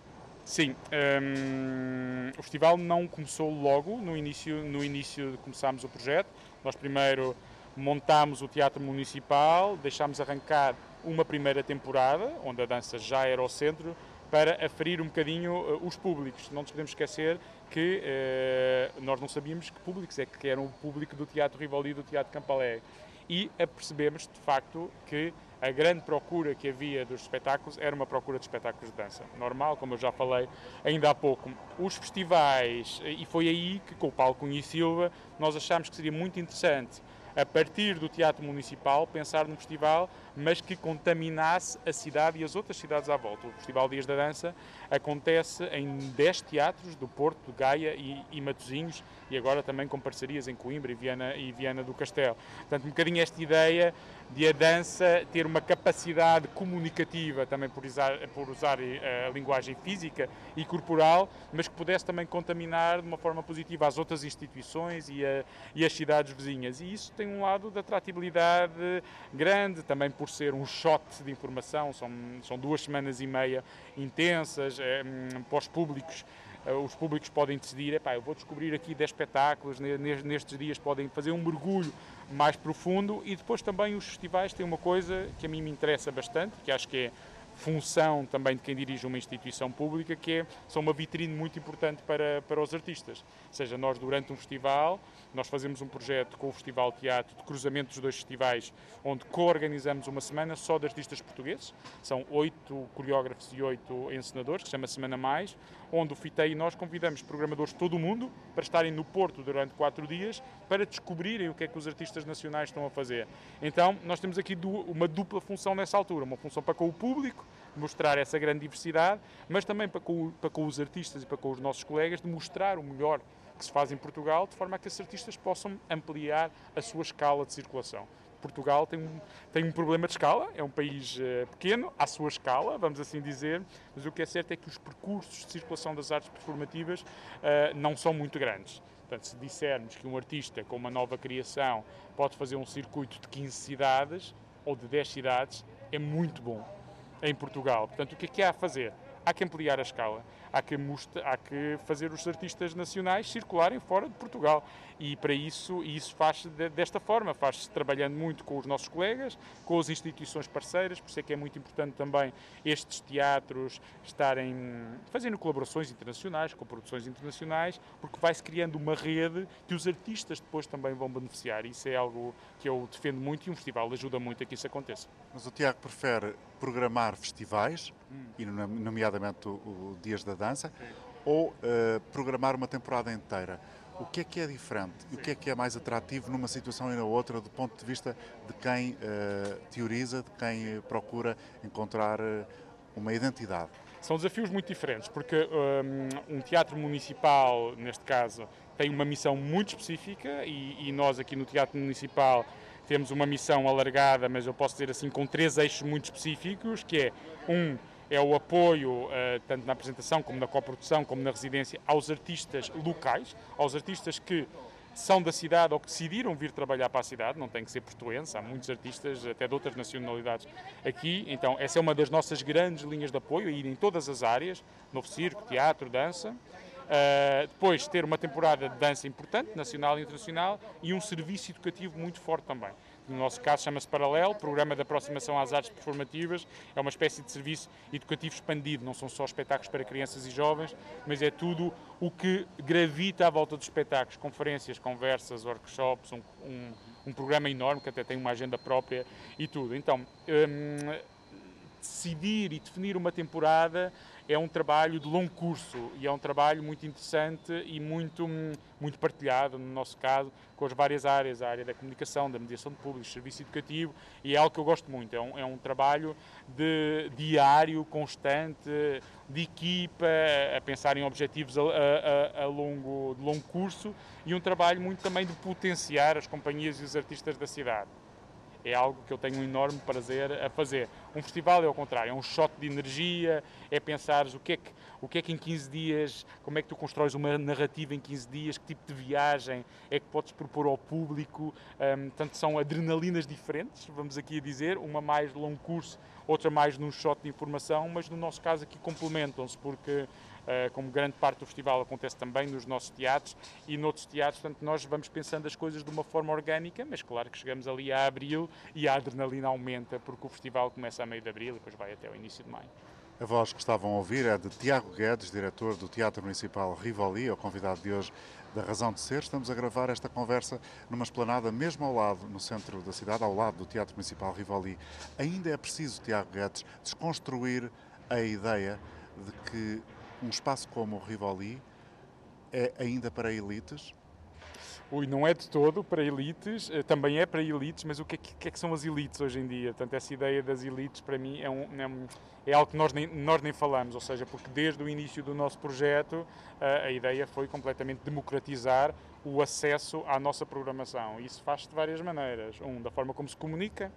Sim, um, o festival não começou logo no início, no início de começarmos o projeto. Nós primeiro montámos o Teatro Municipal, deixámos arrancar uma primeira temporada, onde a dança já era o centro, para aferir um bocadinho uh, os públicos. Não nos podemos esquecer que uh, nós não sabíamos que públicos é que eram o público do Teatro Rivoli e do Teatro Campalé. E apercebemos, de facto, que a grande procura que havia dos espetáculos era uma procura de espetáculos de dança. Normal, como eu já falei ainda há pouco. Os festivais, e foi aí que com o Paulo Cunha e Silva nós achámos que seria muito interessante a partir do Teatro Municipal, pensar num festival, mas que contaminasse a cidade e as outras cidades à volta. O Festival Dias da Dança acontece em 10 teatros do Porto, Gaia e, e Matosinhos, e agora também com parcerias em Coimbra e Viana, e Viana do Castelo. Portanto, um bocadinho esta ideia de a dança ter uma capacidade comunicativa, também por usar, por usar eh, a linguagem física e corporal, mas que pudesse também contaminar de uma forma positiva as outras instituições e, a, e as cidades vizinhas. E isso tem um lado de atratividade grande, também por ser um shot de informação, são, são duas semanas e meia intensas, é, para os públicos os públicos podem decidir, epá, eu vou descobrir aqui 10 espetáculos, nestes dias podem fazer um mergulho mais profundo e depois também os festivais têm uma coisa que a mim me interessa bastante, que acho que é função também de quem dirige uma instituição pública, que é, são uma vitrine muito importante para, para os artistas. Ou seja, nós durante um festival, nós fazemos um projeto com o Festival Teatro de cruzamento dos dois festivais, onde co-organizamos uma semana só de artistas portugueses. São oito coreógrafos e oito encenadores, que se chama Semana Mais, onde o FITEI e nós convidamos programadores de todo o mundo para estarem no Porto durante quatro dias para descobrirem o que é que os artistas nacionais estão a fazer. Então, nós temos aqui uma dupla função nessa altura, uma função para com o público, mostrar essa grande diversidade, mas também para com, para com os artistas e para com os nossos colegas, de mostrar o melhor que se faz em Portugal, de forma a que esses artistas possam ampliar a sua escala de circulação. Portugal tem um, tem um problema de escala, é um país uh, pequeno, à sua escala, vamos assim dizer, mas o que é certo é que os percursos de circulação das artes performativas uh, não são muito grandes. Portanto, se dissermos que um artista com uma nova criação pode fazer um circuito de 15 cidades ou de 10 cidades, é muito bom em Portugal. Portanto, o que é que há a fazer? Há que ampliar a escala há que, há que fazer os artistas nacionais circularem fora de Portugal. E para isso, isso faz-se desta forma, faz-se trabalhando muito com os nossos colegas, com as instituições parceiras, por isso é que é muito importante também estes teatros estarem fazendo colaborações internacionais, com produções internacionais, porque vai-se criando uma rede que os artistas depois também vão beneficiar. Isso é algo que eu defendo muito e um festival ajuda muito a que isso aconteça. Mas o Tiago prefere programar festivais, hum. e nomeadamente o, o Dias da dança, Sim. ou uh, programar uma temporada inteira. O que é que é diferente? Sim. O que é que é mais atrativo numa situação e na outra, do ponto de vista de quem uh, teoriza, de quem procura encontrar uh, uma identidade? São desafios muito diferentes, porque um, um, teatro municipal, neste caso, tem uma missão muito específica e, e nós aqui no Teatro Municipal temos uma missão alargada, mas eu posso dizer assim, com três eixos muito específicos, que é, um, é o apoio, uh, tanto na apresentação como na coprodução, como na residência, aos artistas locais, aos artistas que são da cidade ou que decidiram vir trabalhar para a cidade, não tem que ser portuense, há muitos artistas até de outras nacionalidades aqui, então essa é uma das nossas grandes linhas de apoio, ir em todas as áreas, novo circo, teatro, dança, Uh, depois ter uma temporada de dança importante, nacional e internacional, e um serviço educativo muito forte também. No nosso caso chama-se Paralelo, Programa de Aproximação às Artes Performativas, é uma espécie de serviço educativo expandido, não são só espetáculos para crianças e jovens, mas é tudo o que gravita à volta dos espetáculos, conferências, conversas, workshops, um, um, um programa enorme que até tem uma agenda própria e tudo. Então, um, decidir e definir uma temporada é um trabalho de longo curso e é um trabalho muito interessante e muito, muito partilhado, no nosso caso, com as várias áreas, a área da comunicação, da mediação de públicos, serviço educativo, e é algo que eu gosto muito. É um, é um trabalho de diário, constante, de equipa, a pensar em objetivos a, a, a longo, de longo curso e um trabalho muito também de potenciar as companhias e os artistas da cidade é algo que eu tenho um enorme prazer a fazer. Um festival é ao contrário, é um shot de energia, é pensar o que é que, o que é que em 15 dias, como é que tu constróis uma narrativa em 15 dias, que tipo de viagem é que podes propor ao público. Um, portanto, são adrenalinas diferentes, vamos aqui a dizer, uma mais longo curso, outra mais num shot de informação, mas no nosso caso aqui complementam-se, porque como grande parte do festival acontece também nos nossos teatros e noutros teatros, portanto nós vamos pensando as coisas de uma forma orgânica, mas claro que chegamos ali a abril e a adrenalina aumenta porque o festival começa a meio de abril e depois vai até o início de maio. A voz que estavam a ouvir é de Tiago Guedes, diretor do Teatro Municipal Rivoli, o convidado de hoje da Razão de Ser. Estamos a gravar esta conversa numa esplanada mesmo ao lado, no centro da cidade, ao lado do Teatro Municipal Rivoli. Ainda é preciso, Tiago Guedes, desconstruir a ideia de que um espaço como o Rivoli é ainda para elites? Ui, não é de todo para elites, eh, também é para elites, mas o que é que, é que são as elites hoje em dia? Portanto, essa ideia das elites para mim é, um, é, é algo que nós nem, nós nem falamos, ou seja, porque desde o início do nosso projeto a, eh, a ideia foi completamente democratizar o acesso à nossa programação. Isso faz-se de várias maneiras. Um, da forma como se comunica,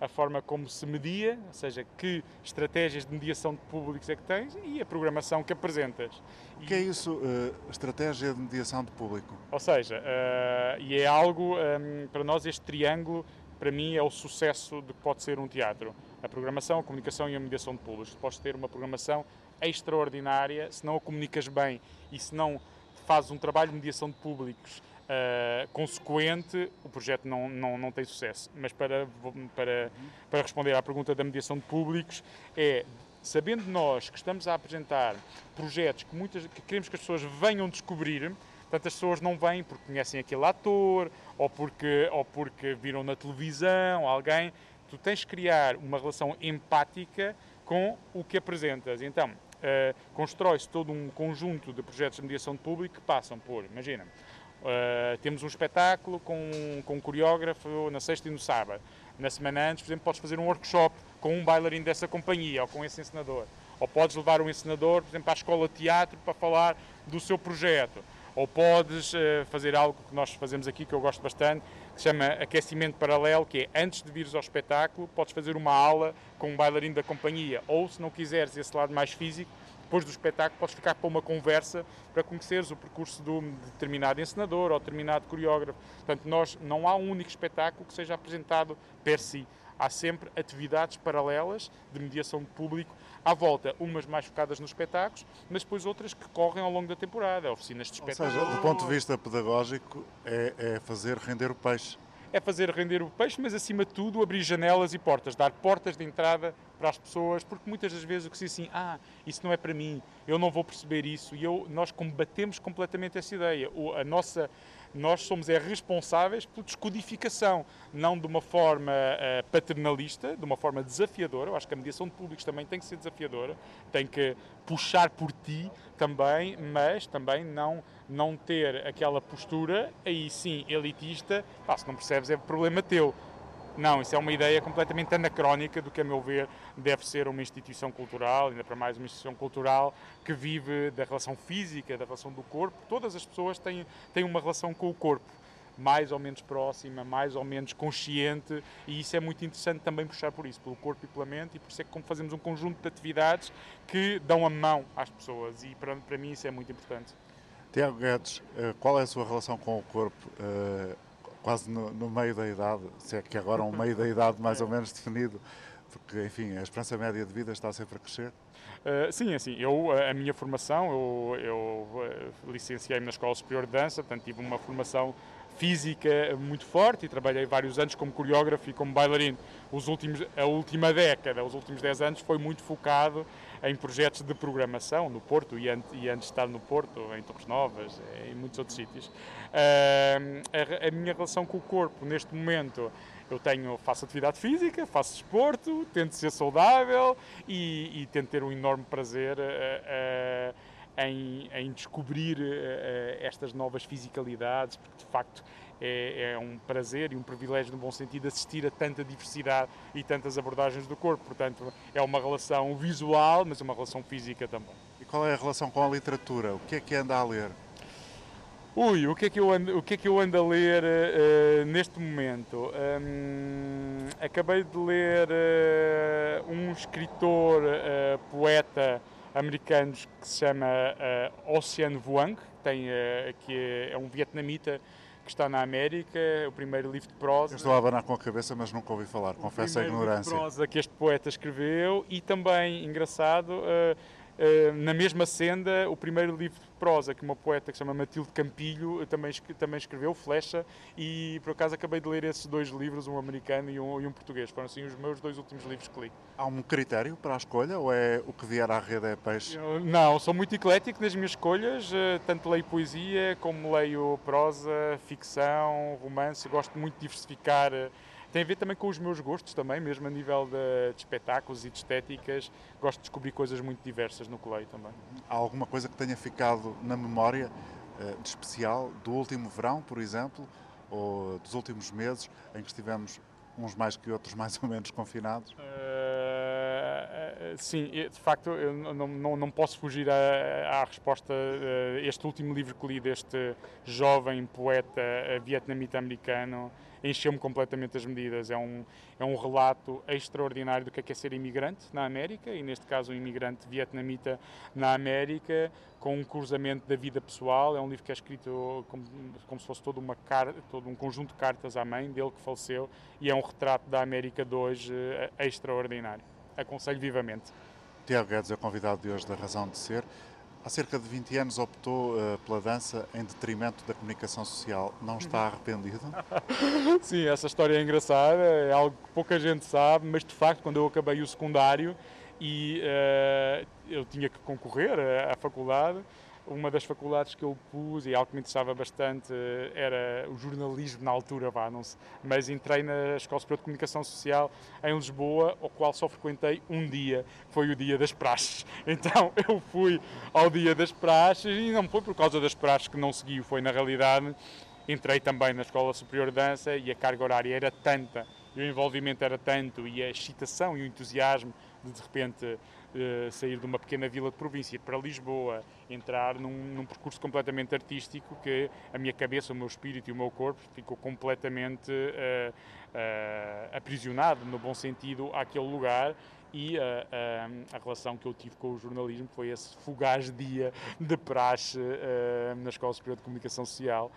a forma como se media, ou seja, que estratégias de mediação de públicos é que tens e a programação que apresentas. O que é isso, uh, estratégia de mediação de público? Ou seja, uh, e é algo, um, ehm, para nós este triângulo, para mim é o sucesso de que pode ser um teatro. A programação, a comunicação e a mediação de públicos. Podes ter uma programação extraordinária, se não a comunicas bem e se não fazes um trabalho de mediação de públicos uh, consequente, o projeto não, não, não tem sucesso. Mas para, para, para responder à pergunta da mediação de públicos, é sabendo nós que estamos a apresentar projetos que, muitas, que queremos que as pessoas venham descobrir, portanto as pessoas não vêm porque conhecem aquele ator ou porque, ou porque viram na televisão alguém, tu tens de criar uma relação empática com o que apresentas. Então, uh, constrói-se todo um conjunto de projetos de mediação de público que passam por, imagina, Uh, temos um espetáculo com, com um coreógrafo na sexta e no sábado. Na semana antes, por exemplo, podes fazer um workshop com um bailarino dessa companhia ou com esse encenador. Ou podes levar um encenador, por exemplo, à escola de teatro para falar do seu projeto. Ou podes uh, fazer algo que nós fazemos aqui, que eu gosto bastante, que se chama aquecimento paralelo, que é antes de vires ao espetáculo, podes fazer uma aula com um bailarino da companhia. Ou, se não quiseres esse lado mais físico, depois do espetáculo podes ficar para uma conversa para conheceres o percurso de um determinado encenador ou determinado coreógrafo. Portanto, nós, não há um único espetáculo que seja apresentado per si. Há sempre atividades paralelas de mediação de público à volta, umas mais focadas nos espetáculos, mas depois outras que correm ao longo da temporada, oficinas de espetáculos. Ou seja, do ponto de vista pedagógico, é, é fazer render o peixe é fazer render o peixe, mas acima de tudo abrir janelas e portas, dar portas de entrada para as pessoas, porque muitas das vezes o que se diz assim, ah, isso não é para mim, eu não vou perceber isso, e eu, nós combatemos completamente essa ideia. O, a nossa, nós somos é, responsáveis pela descodificação, não de uma forma uh, paternalista, de uma forma desafiadora. Eu acho que a mediação de públicos também tem que ser desafiadora, tem que puxar por ti também, mas também não, não ter aquela postura, aí sim, elitista, pá, se não percebes é problema teu. Não, isso é uma ideia completamente anacrónica do que, a meu ver, deve ser uma instituição cultural, ainda para mais uma instituição cultural que vive da relação física, da relação do corpo. Todas as pessoas têm, têm uma relação com o corpo mais ou menos próxima, mais ou menos consciente, e isso é muito interessante também puxar por isso, pelo corpo e pela mente, e por isso é que como fazemos um conjunto de atividades que dão a mão às pessoas, e para, para mim isso é muito importante. Tiago Guedes, eh, qual é a sua relação com o corpo? Eh, quase no, no, meio da idade, se é que agora é um meio da idade mais ou menos definido, porque, enfim, a esperança média de vida está sempre a crescer? Uh, sim, assim, eu, a minha formação, eu, eu licenciei-me na Escola Superior de Dança, portanto tive uma formação física muito forte e trabalhei vários anos como coreógrafo e como bailarino. Os últimos, a última década, os últimos 10 anos, foi muito focado em projetos de programação no Porto e, antes, e antes de estar no Porto, em Torres Novas, em muitos outros sítios. Uh, a, a, minha relação com o corpo, neste momento, eu tenho, faço atividade física, faço desporto, tento ser saudável e, e tento ter um enorme prazer. Uh, em, em descobrir uh, estas novas fisicalidades, porque de facto é, é, um prazer e um privilégio, no bom sentido, assistir a tanta diversidade e tantas abordagens do corpo. Portanto, é uma relação visual, mas uma relação física também. E qual é a relação com a literatura? O que é que anda a ler? Ui, o que é que eu ando, o que é que eu ando a ler uh, neste momento? Um, acabei de ler uh, um escritor, uh, poeta americano que se chama Ocean Vuong, tem, que é, é um vietnamita que está na América, o primeiro livro de prosa. Eu estou a abanar com a cabeça, mas nunca ouvi falar, confesso a ignorância. Livro de prosa que este poeta escreveu e também, engraçado, uh, na mesma senda, o primeiro livro de prosa que uma poeta que se chama Matilde Campilho também, também escreveu, Flecha, e por acaso acabei de ler esses dois livros, um americano e um, e um português. Foram assim os meus dois últimos livros que li. Há um critério para a escolha ou é o que vier à rede é peixe? Eu, não, sou muito eclético nas minhas escolhas, eh, tanto leio poesia como leio prosa, ficção, romance, gosto muito de diversificar eh, tem a ver também com os meus gostos também, mesmo a nível de, de, espetáculos e de estéticas. Gosto de descobrir coisas muito diversas no leio também. Há alguma coisa que tenha ficado na memória de especial do último verão, por exemplo, ou dos últimos meses em que estivemos uns mais que outros mais ou menos confinados? Uh, sim, de facto, eu não, não, não posso fugir à, à resposta. Uh, este último livro que li deste jovem poeta vietnamita americano encheu-me completamente as medidas. É um, é um relato extraordinário do que é, que é ser imigrante na América, e neste caso um imigrante vietnamita na América, com um cruzamento da vida pessoal. É um livro que é escrito como, como se fosse todo, uma car todo um conjunto de cartas à mãe dele que faleceu, e é um retrato da América de hoje eh, extraordinário. Aconselho vivamente. Tiago Guedes é o convidado de hoje da Razão de Ser. Há cerca de 20 anos optou uh, pela dança em detrimento da comunicação social. Não está arrependido? Sim, essa história é engraçada, é algo que pouca gente sabe, mas de facto, quando eu acabei o secundário e uh, eu tinha que concorrer à faculdade, uma das faculdades que eu pus e algo que me interessava bastante eh, era o jornalismo na altura, vá, não sei, mas entrei na Escola Superior de Comunicação Social em Lisboa, o qual só frequentei um dia, foi o dia das praxes. Então eu fui ao dia das praxes e não foi por causa das praxes que não segui, foi na realidade entrei também na Escola Superior de Dança e a carga horária era tanta, e o envolvimento era tanto, e a excitação e o entusiasmo de de repente uh, sair de uma pequena vila de província para Lisboa, entrar num, num, percurso completamente artístico que a minha cabeça, o meu espírito e o meu corpo ficou completamente uh, uh, aprisionado, no bom sentido, àquele lugar e a, a, a, relação que eu tive com o jornalismo foi esse fugaz dia de praxe na Escola Superior de Comunicação Social.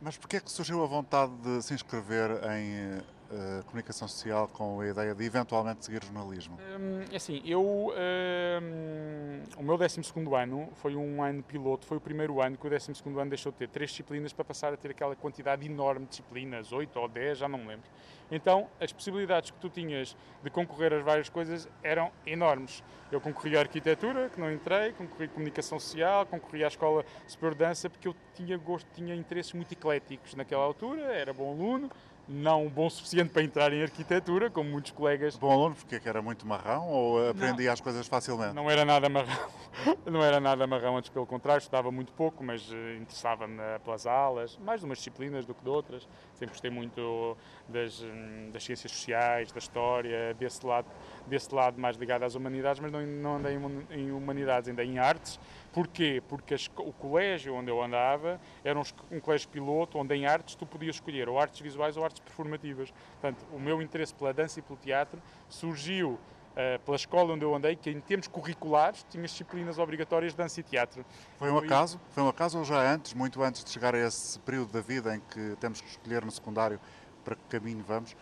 Mas porquê é que surgiu a vontade de se inscrever em uh, comunicação social com a ideia de eventualmente seguir jornalismo? Um, é assim, eu. Um, o meu 12 ano foi um ano piloto, foi o primeiro ano que o 12 ano deixou de ter três disciplinas para passar a ter aquela quantidade enorme de disciplinas, 8 ou 10, já não me lembro. Então, as possibilidades que tu tinhas de concorrer às várias coisas eram enormes. Eu concorri à arquitetura, que não entrei, concorri à comunicação social, concorri à escola superior de dança, porque eu tinha gosto, tinha interesses muito ecléticos naquela altura, era bom aluno, não bom o suficiente para entrar em arquitetura, como muitos colegas. Bom aluno porque era muito marrão ou aprendia não, as coisas facilmente? Não era nada marrão, não era nada marrão, antes pelo contrário, estudava muito pouco, mas uh, interessava-me pelas aulas, mais de umas disciplinas do que de outras. Sempre gostei muito das, hum, das ciências sociais, da história, desse lado, desse lado mais ligado às humanidades, mas não, não andei em humanidades, andei em artes. Porquê? Porque as, o colégio onde eu andava era um, um colégio piloto, onde em artes tu podias escolher ou artes visuais ou artes performativas. Portanto, o meu interesse pela dança e pelo teatro surgiu Uh, pela escola onde eu andei, que em termos curriculares tinha disciplinas obrigatórias de dança e teatro. Foi um acaso? Foi um acaso ou já antes, muito antes de chegar a esse período da vida em que temos que escolher no secundário para que caminho vamos,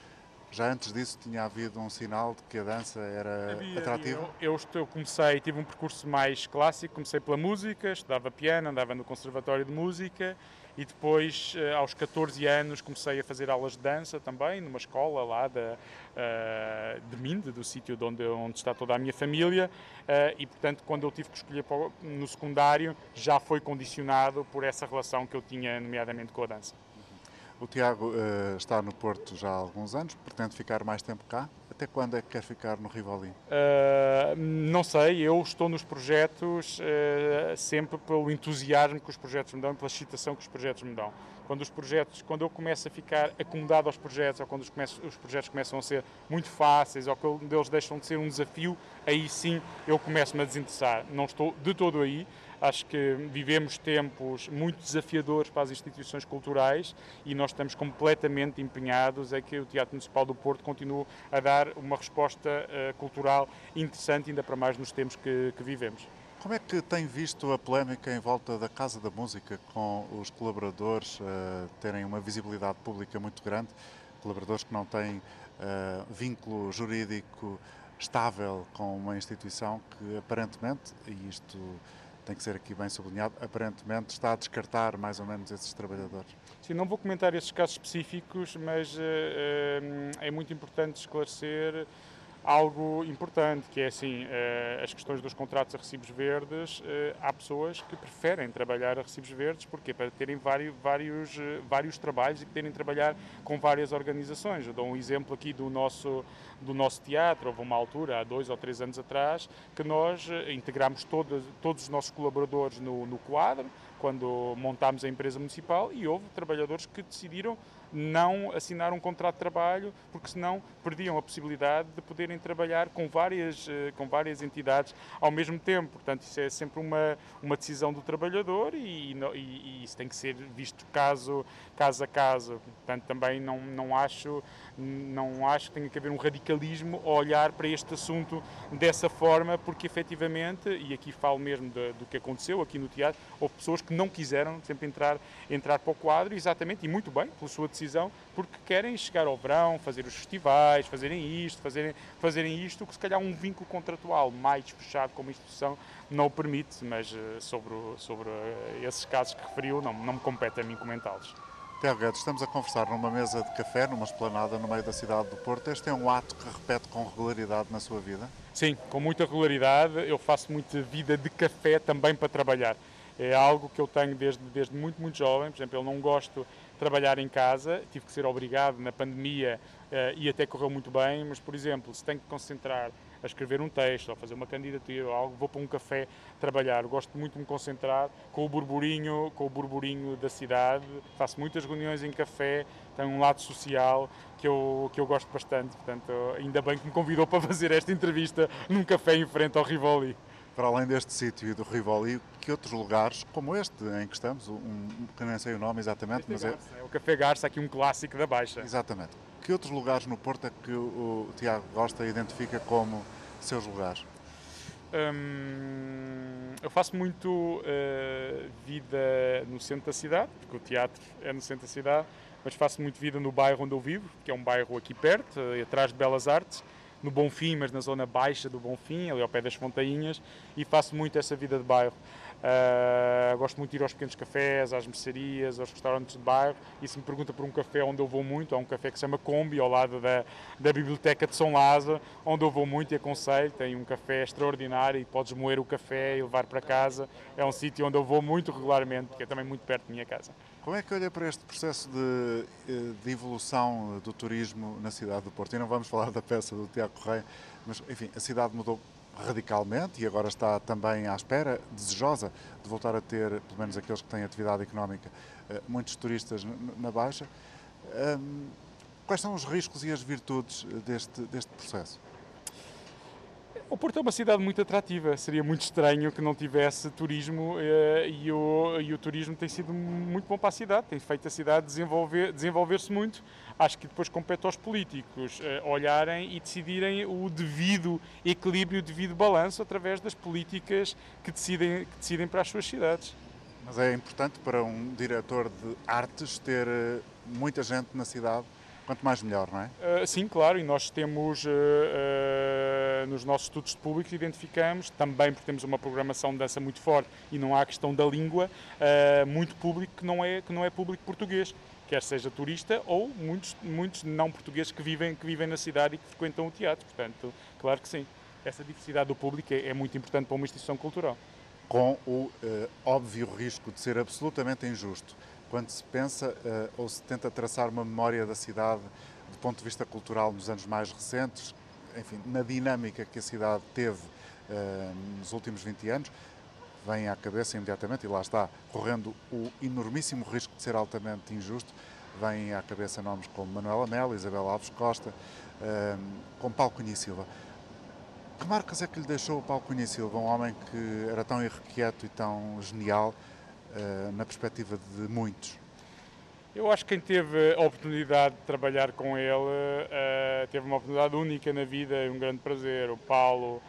já antes disso tinha havido um sinal de que a dança era havia, atrativa? Havia. Eu, eu, comecei, tive um percurso mais clássico, comecei pela música, estudava piano, andava no conservatório de música e depois, eh, aos 14 anos, comecei a fazer aulas de dança também, numa escola lá de, uh, de Minde, do sítio onde, onde está toda a minha família. Uh, e, portanto, quando eu tive que escolher no secundário, já foi condicionado por essa relação que eu tinha, nomeadamente com a dança. O Tiago uh, está no Porto já há alguns anos, pretende ficar mais tempo cá? Até quando é que quer ficar no Rivoli? Uh, não sei, eu estou nos projetos uh, sempre pelo entusiasmo que os projetos me dão, pela excitação que os projetos me dão. Quando os projetos, quando eu começo a ficar acomodado aos projetos, ou quando os, começo, os projetos começam a ser muito fáceis, ou quando eles deixam de ser um desafio, aí sim eu começo-me a desinteressar. Não estou de todo aí. Acho que vivemos tempos muito desafiadores para as instituições culturais e nós estamos completamente empenhados em que o Teatro Municipal do Porto continue a dar uma resposta uh, cultural interessante, ainda para mais nos tempos que, que vivemos. Como é que tem visto a polémica em volta da Casa da Música, com os colaboradores uh, terem uma visibilidade pública muito grande, colaboradores que não têm uh, vínculo jurídico estável com uma instituição que aparentemente, e isto tem que ser aqui bem sublinhado, aparentemente está a descartar mais ou menos esses trabalhadores. Sim, não vou comentar esses casos específicos, mas uh, uh, é muito importante esclarecer algo importante, que é assim, uh, as questões dos contratos a recibos verdes, há pessoas que preferem trabalhar a recibos verdes, porque Para terem vários, vários, vários trabalhos e poderem trabalhar com várias organizações. Eu dou um exemplo aqui do nosso do nosso teatro. Houve uma altura, há dois ou três anos atrás, que nós eh, integramos todos, todos os nossos colaboradores no, no quadro, quando montámos a empresa municipal e houve trabalhadores que decidiram não assinar um contrato de trabalho, porque senão perdiam a possibilidade de poderem trabalhar com várias, eh, com várias entidades ao mesmo tempo. Portanto, isso é sempre uma, uma decisão do trabalhador e, e, e isso tem que ser visto caso, caso a caso. Portanto, também não, não, acho, não acho que tenha que haver um radicalismo a olhar para este assunto dessa forma, porque efetivamente, e aqui falo mesmo do, do que aconteceu aqui no teatro, houve pessoas que não quiseram sempre entrar, entrar para o quadro, exatamente, e muito bem, pela sua decisão decisão porque querem chegar ao verão, fazer os festivais, fazerem isto, fazerem, fazerem isto, que se calhar um vínculo contratual mais fechado como instituição não o permite, mas eh, sobre, sobre eh, esses casos que referiu não, não me compete a mim comentá-los. Tiago Guedes, estamos a conversar numa mesa de café, numa esplanada no meio da cidade do Porto. Este é um ato que repete com regularidade na sua vida? Sim, com muita regularidade. Eu faço muita vida de café também para trabalhar. É algo que eu tenho desde, desde muito, muito jovem. Por exemplo, eu não gosto trabalhar em casa, tive que ser obrigado na pandemia uh, e até correu muito bem, mas, por exemplo, se tenho que concentrar a escrever um texto ou fazer uma candidatura ou algo, vou para um café trabalhar. Gosto muito de me concentrar com o burburinho, com o burburinho da cidade. Faço muitas reuniões em café, tenho um lado social que eu, que eu gosto bastante. Portanto, ainda bem que me convidou para fazer esta entrevista num café em frente ao Rivoli para além deste sítio e do Rivoli, que outros lugares, como este em que estamos, um, que nem sei o nome exatamente, este mas é... é... o Café Garça, aqui um clássico da Baixa. Exatamente. Que outros lugares no Porto é que o, Tiago gosta e identifica como seus lugares? Hum, eu faço muito uh, vida no centro da cidade, porque o teatro é no centro da cidade, mas faço muito vida no bairro onde eu vivo, que é um bairro aqui perto, uh, atrás de Belas Artes, no Bonfim, mas na zona baixa do Bonfim, ali ao pé das Fontainhas, e faço muito essa vida de bairro. Uh, gosto muito de ir aos pequenos cafés, às mercearias, aos restaurantes de bairro. E se me pergunta por um café onde eu vou muito, há um café que se chama Combi, ao lado da, da Biblioteca de São Lázaro, onde eu vou muito e aconselho. Tem um café extraordinário e podes moer o café e levar para casa. É um sítio onde eu vou muito regularmente, porque é também muito perto da minha casa. Como é que olha para este processo de, eh, de, evolução do turismo na cidade do Porto? E não vamos falar da peça do Tiago Correia, mas enfim, a cidade mudou radicalmente e agora está também à espera, desejosa de voltar a ter, pelo menos aqueles que têm atividade económica, eh, muitos turistas na Baixa. Quais são os riscos e as virtudes deste, deste processo? O Porto é uma cidade muito atrativa, seria muito estranho que não tivesse turismo eh, e, o, e o turismo tem sido muito bom para a cidade, tem feito a cidade desenvolver, desenvolver-se muito. Acho que depois compete aos políticos eh, olharem e decidirem o devido equilíbrio, o devido balanço através das políticas que decidem, que decidem para as suas cidades. Mas é importante para um diretor de artes ter eh, muita gente na cidade Quanto mais melhor, não é? Uh, sim, claro, e nós temos uh, uh, nos nossos estudos de público identificamos, também porque temos uma programação de dança muito forte e não há a questão da língua, muito público que não, é, que não é público português, quer seja turista ou muitos, muitos não portugueses que vivem, que vivem na cidade e que frequentam o teatro. Portanto, claro que sim. Essa diversidade do público é, é muito importante para uma instituição cultural. Com o óbvio risco de ser absolutamente injusto quando se pensa uh, ou se tenta traçar uma memória da cidade do ponto de vista cultural nos anos mais recentes, enfim, na dinâmica que a cidade teve uh, nos últimos 20 anos, vem à cabeça imediatamente, e lá está, correndo o enormíssimo risco de ser altamente injusto, vem à cabeça nomes como Manuela Melo, Isabel Alves Costa, uh, como Paulo Cunha Silva. Que marcas é que lhe deixou o Paulo Cunha Silva, um homem que era tão irrequieto e tão genial, uh, na perspectiva de muitos? Eu acho que quem teve a oportunidade de trabalhar com ele uh, teve uma oportunidade única na vida e um grande prazer. O Paulo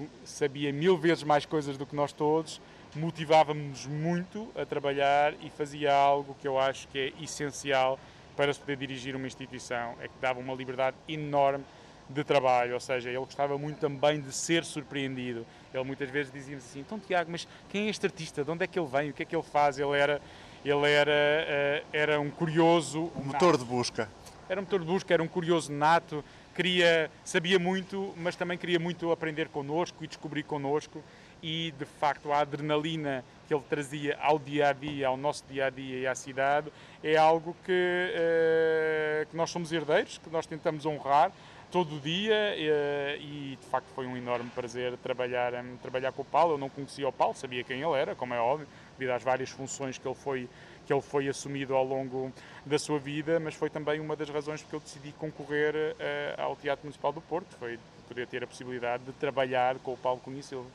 uh, sabia mil vezes mais coisas do que nós todos, motivava-nos muito a trabalhar e fazia algo que eu acho que é essencial para se poder dirigir uma instituição, é que dava uma liberdade enorme de trabalho, ou seja, ele gostava muito também de ser surpreendido. Ele muitas vezes dizia assim: então Tiago, mas quem é este artista? De onde é que ele vem? O que é que ele faz? Ele era, ele era, uh, era um curioso. Um motor de busca. Era um motor de busca, era um curioso nato, queria, sabia muito, mas também queria muito aprender connosco e descobrir connosco. E de facto a adrenalina que ele trazia ao dia a dia, ao nosso dia a dia e à cidade, é algo que, uh, que nós somos herdeiros, que nós tentamos honrar todo o dia e de facto foi um enorme prazer trabalhar, trabalhar com o Paulo. Eu não conhecia o Paulo, sabia quem ele era, como é óbvio, devido às várias funções que ele foi que ele foi assumido ao longo da sua vida, mas foi também uma das razões porque eu decidi concorrer uh, ao Teatro Municipal do Porto, foi poder ter a possibilidade de trabalhar com o Paulo Cunha Silva.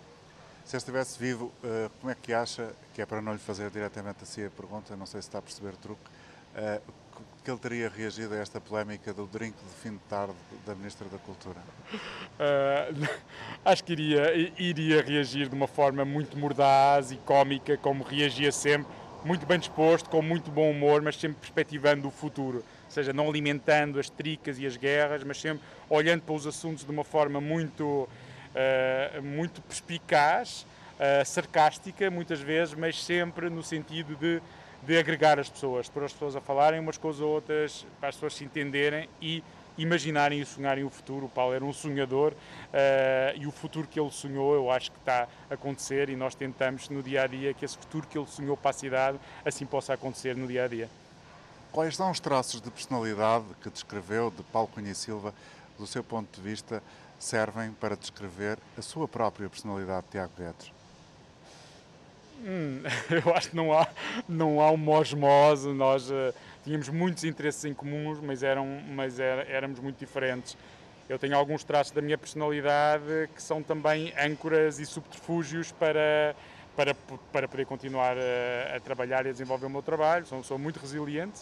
Se ele estivesse vivo, uh, como é que acha, que é para não lhe fazer diretamente assim a pergunta, não sei se está a perceber o truque, uh, que ele teria reagido a esta polémica do drink de fim de tarde da Ministra da Cultura? Uh, acho que iria, iria reagir de uma forma muito mordaz e cómica, como reagia sempre, muito bem disposto, com muito bom humor, mas sempre perspectivando o futuro. Ou seja, não alimentando as tricas e as guerras, mas sempre olhando para os assuntos de uma forma muito, uh, muito perspicaz, uh, sarcástica, muitas vezes, mas sempre no sentido de de agregar as pessoas, pôr as pessoas a falarem umas com as outras, para as pessoas se entenderem e imaginarem e sonharem o futuro. O Paulo era um sonhador uh, e o futuro que ele sonhou eu acho que está a acontecer e nós tentamos no dia a dia que esse futuro que ele sonhou para a cidade assim possa acontecer no dia a dia. Quais são os traços de personalidade que descreveu de Paulo Cunha Silva, do seu ponto de vista, servem para descrever a sua própria personalidade, Tiago Guedes? Hum, eu acho que não há, não há uma osmose, nós uh, tínhamos muitos interesses em comuns, mas, eram, mas era, éramos muito diferentes. Eu tenho alguns traços da minha personalidade que são também âncoras e subterfúgios para, para, para poder continuar a, a trabalhar e a desenvolver o meu trabalho. Sou, sou muito resiliente,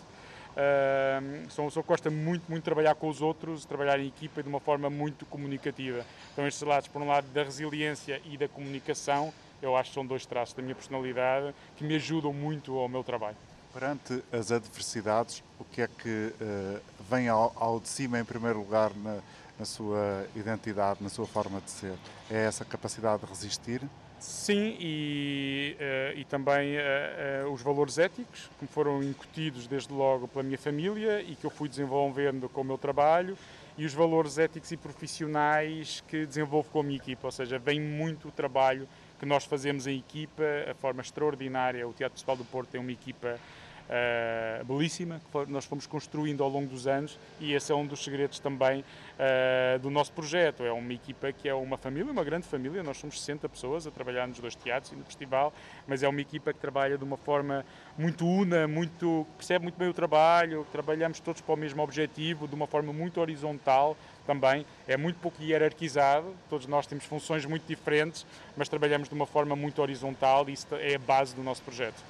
uh, sou uma pessoa que gosta muito, muito de trabalhar com os outros, trabalhar em equipa de uma forma muito comunicativa. Então estes lados, por um lado, da resiliência e da comunicação, eu acho que são dois traços da minha personalidade que me ajudam muito ao meu trabalho. Perante as adversidades, o que é que uh, vem ao, ao, de cima em primeiro lugar na, na sua identidade, na sua forma de ser? É essa capacidade de resistir? Sim, e, uh, e também uh, os valores éticos que me foram incutidos desde logo pela minha família e que eu fui desenvolvendo com o meu trabalho e os valores éticos e profissionais que desenvolvo com a minha equipa, ou seja, vem muito o trabalho que nós fazemos em equipa, a forma extraordinária. O Teatro Municipal do Porto tem uma equipa uh, belíssima que nós fomos construindo ao longo dos anos e esse é um dos segredos também uh, do nosso projeto. É uma equipa que é uma família, uma grande família, nós somos 60 pessoas a trabalhar nos dois teatros e no festival, mas é uma equipa que trabalha de uma forma muito una, muito, percebe muito bem o trabalho, trabalhamos todos para o mesmo objetivo, de uma forma muito horizontal também, é muito pouco hierarquizado, todos nós temos funções muito diferentes, mas trabalhamos de uma forma muito horizontal e isso é a base do nosso projeto.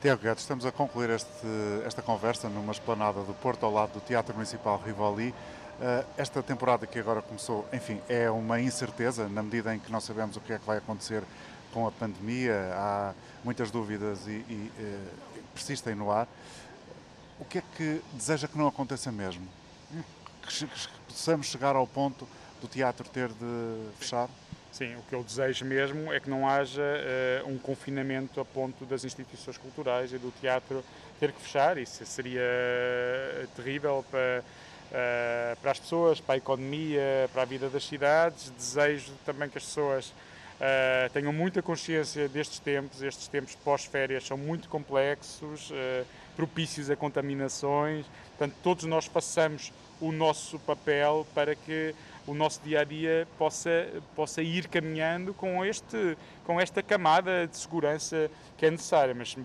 Tiago Guedes, estamos a concluir este, esta conversa numa esplanada do Porto, ao lado do Teatro Municipal Rivoli. Uh, esta temporada que agora começou, enfim, é uma incerteza, na medida em que não sabemos o que é que vai acontecer com a pandemia, há muitas dúvidas e, e uh, persistem no ar. O que é que deseja que não aconteça mesmo? Que, que possamos chegar ao ponto do teatro ter de fechar? Sim, o que eu desejo mesmo é que não haja uh, um confinamento a ponto das instituições culturais e do teatro ter que fechar. Isso seria uh, terrível para, uh, para as pessoas, para a economia, para a vida das cidades. Desejo também que as pessoas tenham muita consciência destes tempos. Estes tempos pós-férias são muito complexos, propícios a contaminações. Portanto, todos nós façamos o nosso papel para que o nosso dia a dia possa, possa ir caminhando com, este, com esta camada de segurança que é necessária. Mas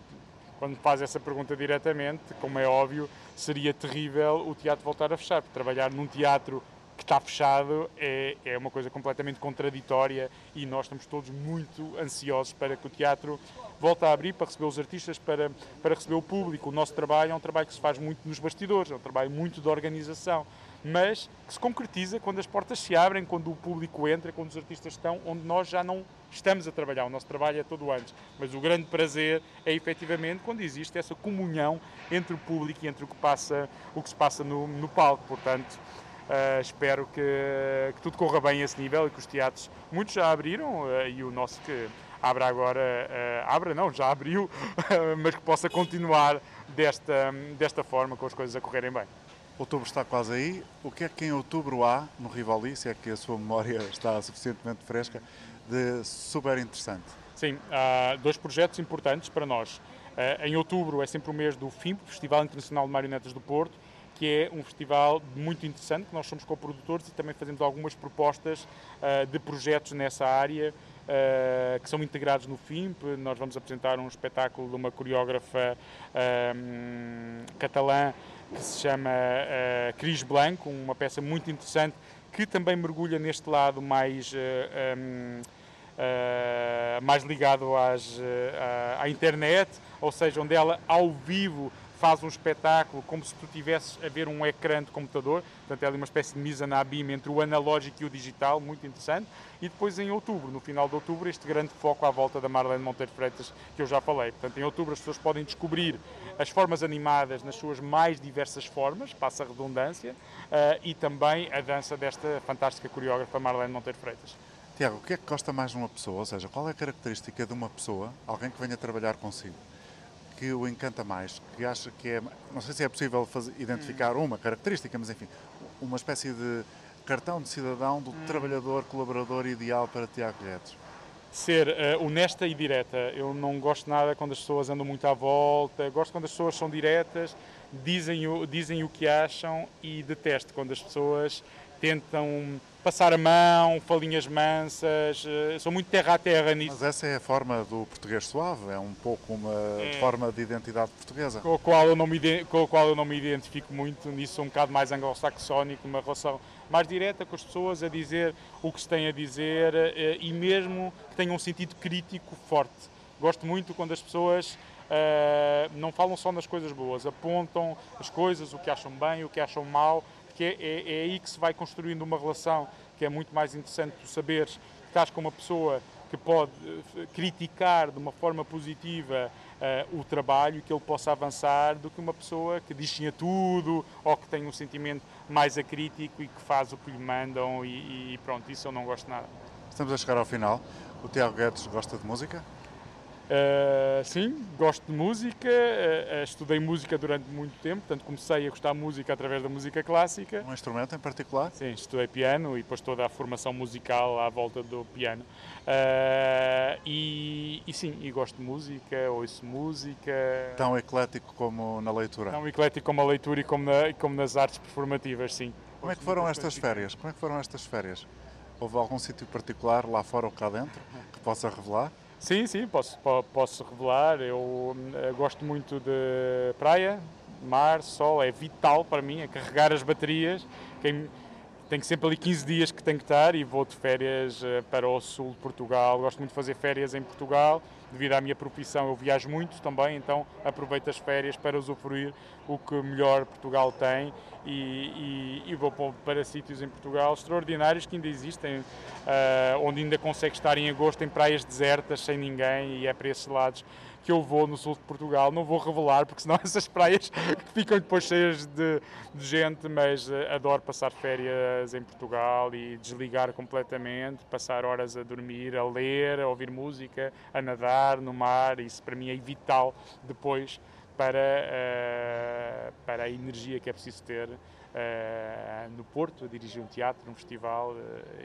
quando faz essa pergunta diretamente, como é óbvio, seria terrível o teatro voltar a fechar, porque trabalhar num teatro está fechado é, é uma coisa completamente contraditória e nós estamos todos muito ansiosos para que o teatro volte a abrir, para receber os artistas, para, para receber o público. O nosso trabalho é um trabalho que se faz muito nos bastidores, é um trabalho muito de organização mas que se concretiza quando as portas se abrem, quando o público entra, quando os artistas estão onde nós já não estamos a trabalhar. O nosso trabalho é todo antes. Mas o grande prazer é efetivamente quando existe essa comunhão entre o público e entre o que, passa, o que se passa no, no palco. Portanto, uh, espero que, que, tudo corra bem a esse nível e que os teatros, muitos já abriram uh, e o nosso que abra agora, uh, abra não, já abriu, mas que possa continuar desta, desta forma, com as coisas a correrem bem. Outubro está quase aí. O que é que em outubro há no Rivoli, se é que a sua memória está suficientemente fresca, de super interessante? Sim, há dois projetos importantes para nós. Em outubro é sempre o mês do FIMP, Festival Internacional de Marionetas do Porto, que é um festival muito interessante, que nós somos co-produtores e também fazemos algumas propostas uh, de projetos nessa área uh, que são integrados no FIMP. Nós vamos apresentar um espetáculo de uma coreógrafa uh, catalã que se chama Cris Blanco, uma peça muito interessante que também mergulha neste lado mais um, Uh, mais ligado às, uh, à internet, ou seja, onde ela ao vivo faz um espetáculo como se tu tivesses a ver um ecrã de computador, portanto é ali uma espécie de misa na abima entre o analógico e o digital, muito interessante, e depois em outubro, no final de outubro, este grande foco à volta da Marlene Monteiro Freitas, que eu já falei. Portanto, em outubro as pessoas podem descobrir as formas animadas nas suas mais diversas formas, passa a redundância, uh, e também a dança desta fantástica coreógrafa Marlene Monteiro Freitas. Tiago, o que é que gosta mais de uma pessoa? Ou seja, qual é a característica de uma pessoa, alguém que venha trabalhar consigo, que o encanta mais, que acha que é. Não sei se é possível fazer, identificar hum. uma característica, mas enfim, uma espécie de cartão de cidadão do hum. trabalhador colaborador ideal para Tiago Guedes? Ser uh, honesta e direta. Eu não gosto nada quando as pessoas andam muito à volta, gosto quando as pessoas são diretas, dizem o, dizem o que acham e detesto quando as pessoas tentam passar a mão, falinhas mansas, eh, sou muito terra a terra nisso. Mas essa é a forma do português suave, é um pouco uma é. forma de identidade portuguesa. Com a, qual eu não me, com a qual eu não me identifico muito, nisso sou um bocado mais anglo-saxónico, uma relação mais direta com as pessoas, a dizer o que se tem a dizer eh, e mesmo que tenham um sentido crítico forte. Gosto muito quando as pessoas uh, não falam só nas coisas boas, apontam as coisas, o que acham bem, o que acham mal, que é, é, é, aí que se vai construindo uma relação que é muito mais interessante tu saberes que estás com uma pessoa que pode eh, criticar de uma forma positiva uh, o trabalho que ele possa avançar do que uma pessoa que diz sim a tudo ou que tem um sentimento mais acrítico e que faz o que lhe mandam e, e pronto, isso eu não gosto nada. Estamos a chegar ao final. O Tiago Guedes gosta de música? Uh, sim, gosto de música, uh, estudei música durante muito tempo, portanto comecei a gostar de música através da música clássica. Um instrumento em particular? Sim, estudei piano e depois toda a formação musical à volta do piano. Uh, e, e, sim, e gosto de música, ouço música. Tão eclético como na leitura? Tão eclético como a leitura e como, na, como nas artes performativas, sim. Como é que foram estas férias? Como é que foram estas férias? Houve algum sítio particular lá fora ou cá dentro que possa revelar? Sim, sim, posso, posso revelar. Eu eh, gosto muito de praia, mar, sol, é vital para mim, é carregar as baterias. Quem, tenho sempre ali 15 dias que tenho que estar e vou de férias eh, para o sul de Portugal. Gosto muito de fazer férias em Portugal devido à minha profissão, eu viajo muito também, então aproveito as férias para usufruir o que melhor Portugal tem e, e, e vou para sítios em Portugal extraordinários que ainda existem, uh, onde ainda consegue estar em agosto em praias desertas, sem ninguém, e é para esses lados que eu vou no sul de Portugal. Não vou revelar, porque senão essas praias ficam depois cheias de, de gente, mas uh, adoro passar férias em Portugal e desligar completamente, passar horas a dormir, a ler, a ouvir música, a nadar no mar. Isso para mim é vital depois para, uh, para a energia que é preciso ter. Uh, no Porto, a dirigir um teatro, um festival,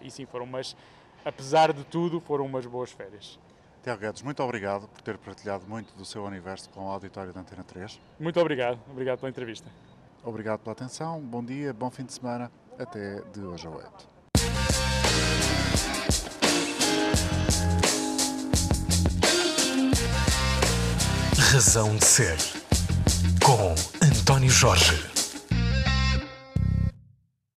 e sim, foram umas, apesar de tudo, foram umas boas férias. Tiago Guedes, muito obrigado por ter partilhado muito do seu universo com o auditório da Antena 3. Muito obrigado, obrigado pela entrevista. Obrigado pela atenção, bom dia, bom fim de semana, até de hoje a 8. Razão de Ser, com António Jorge.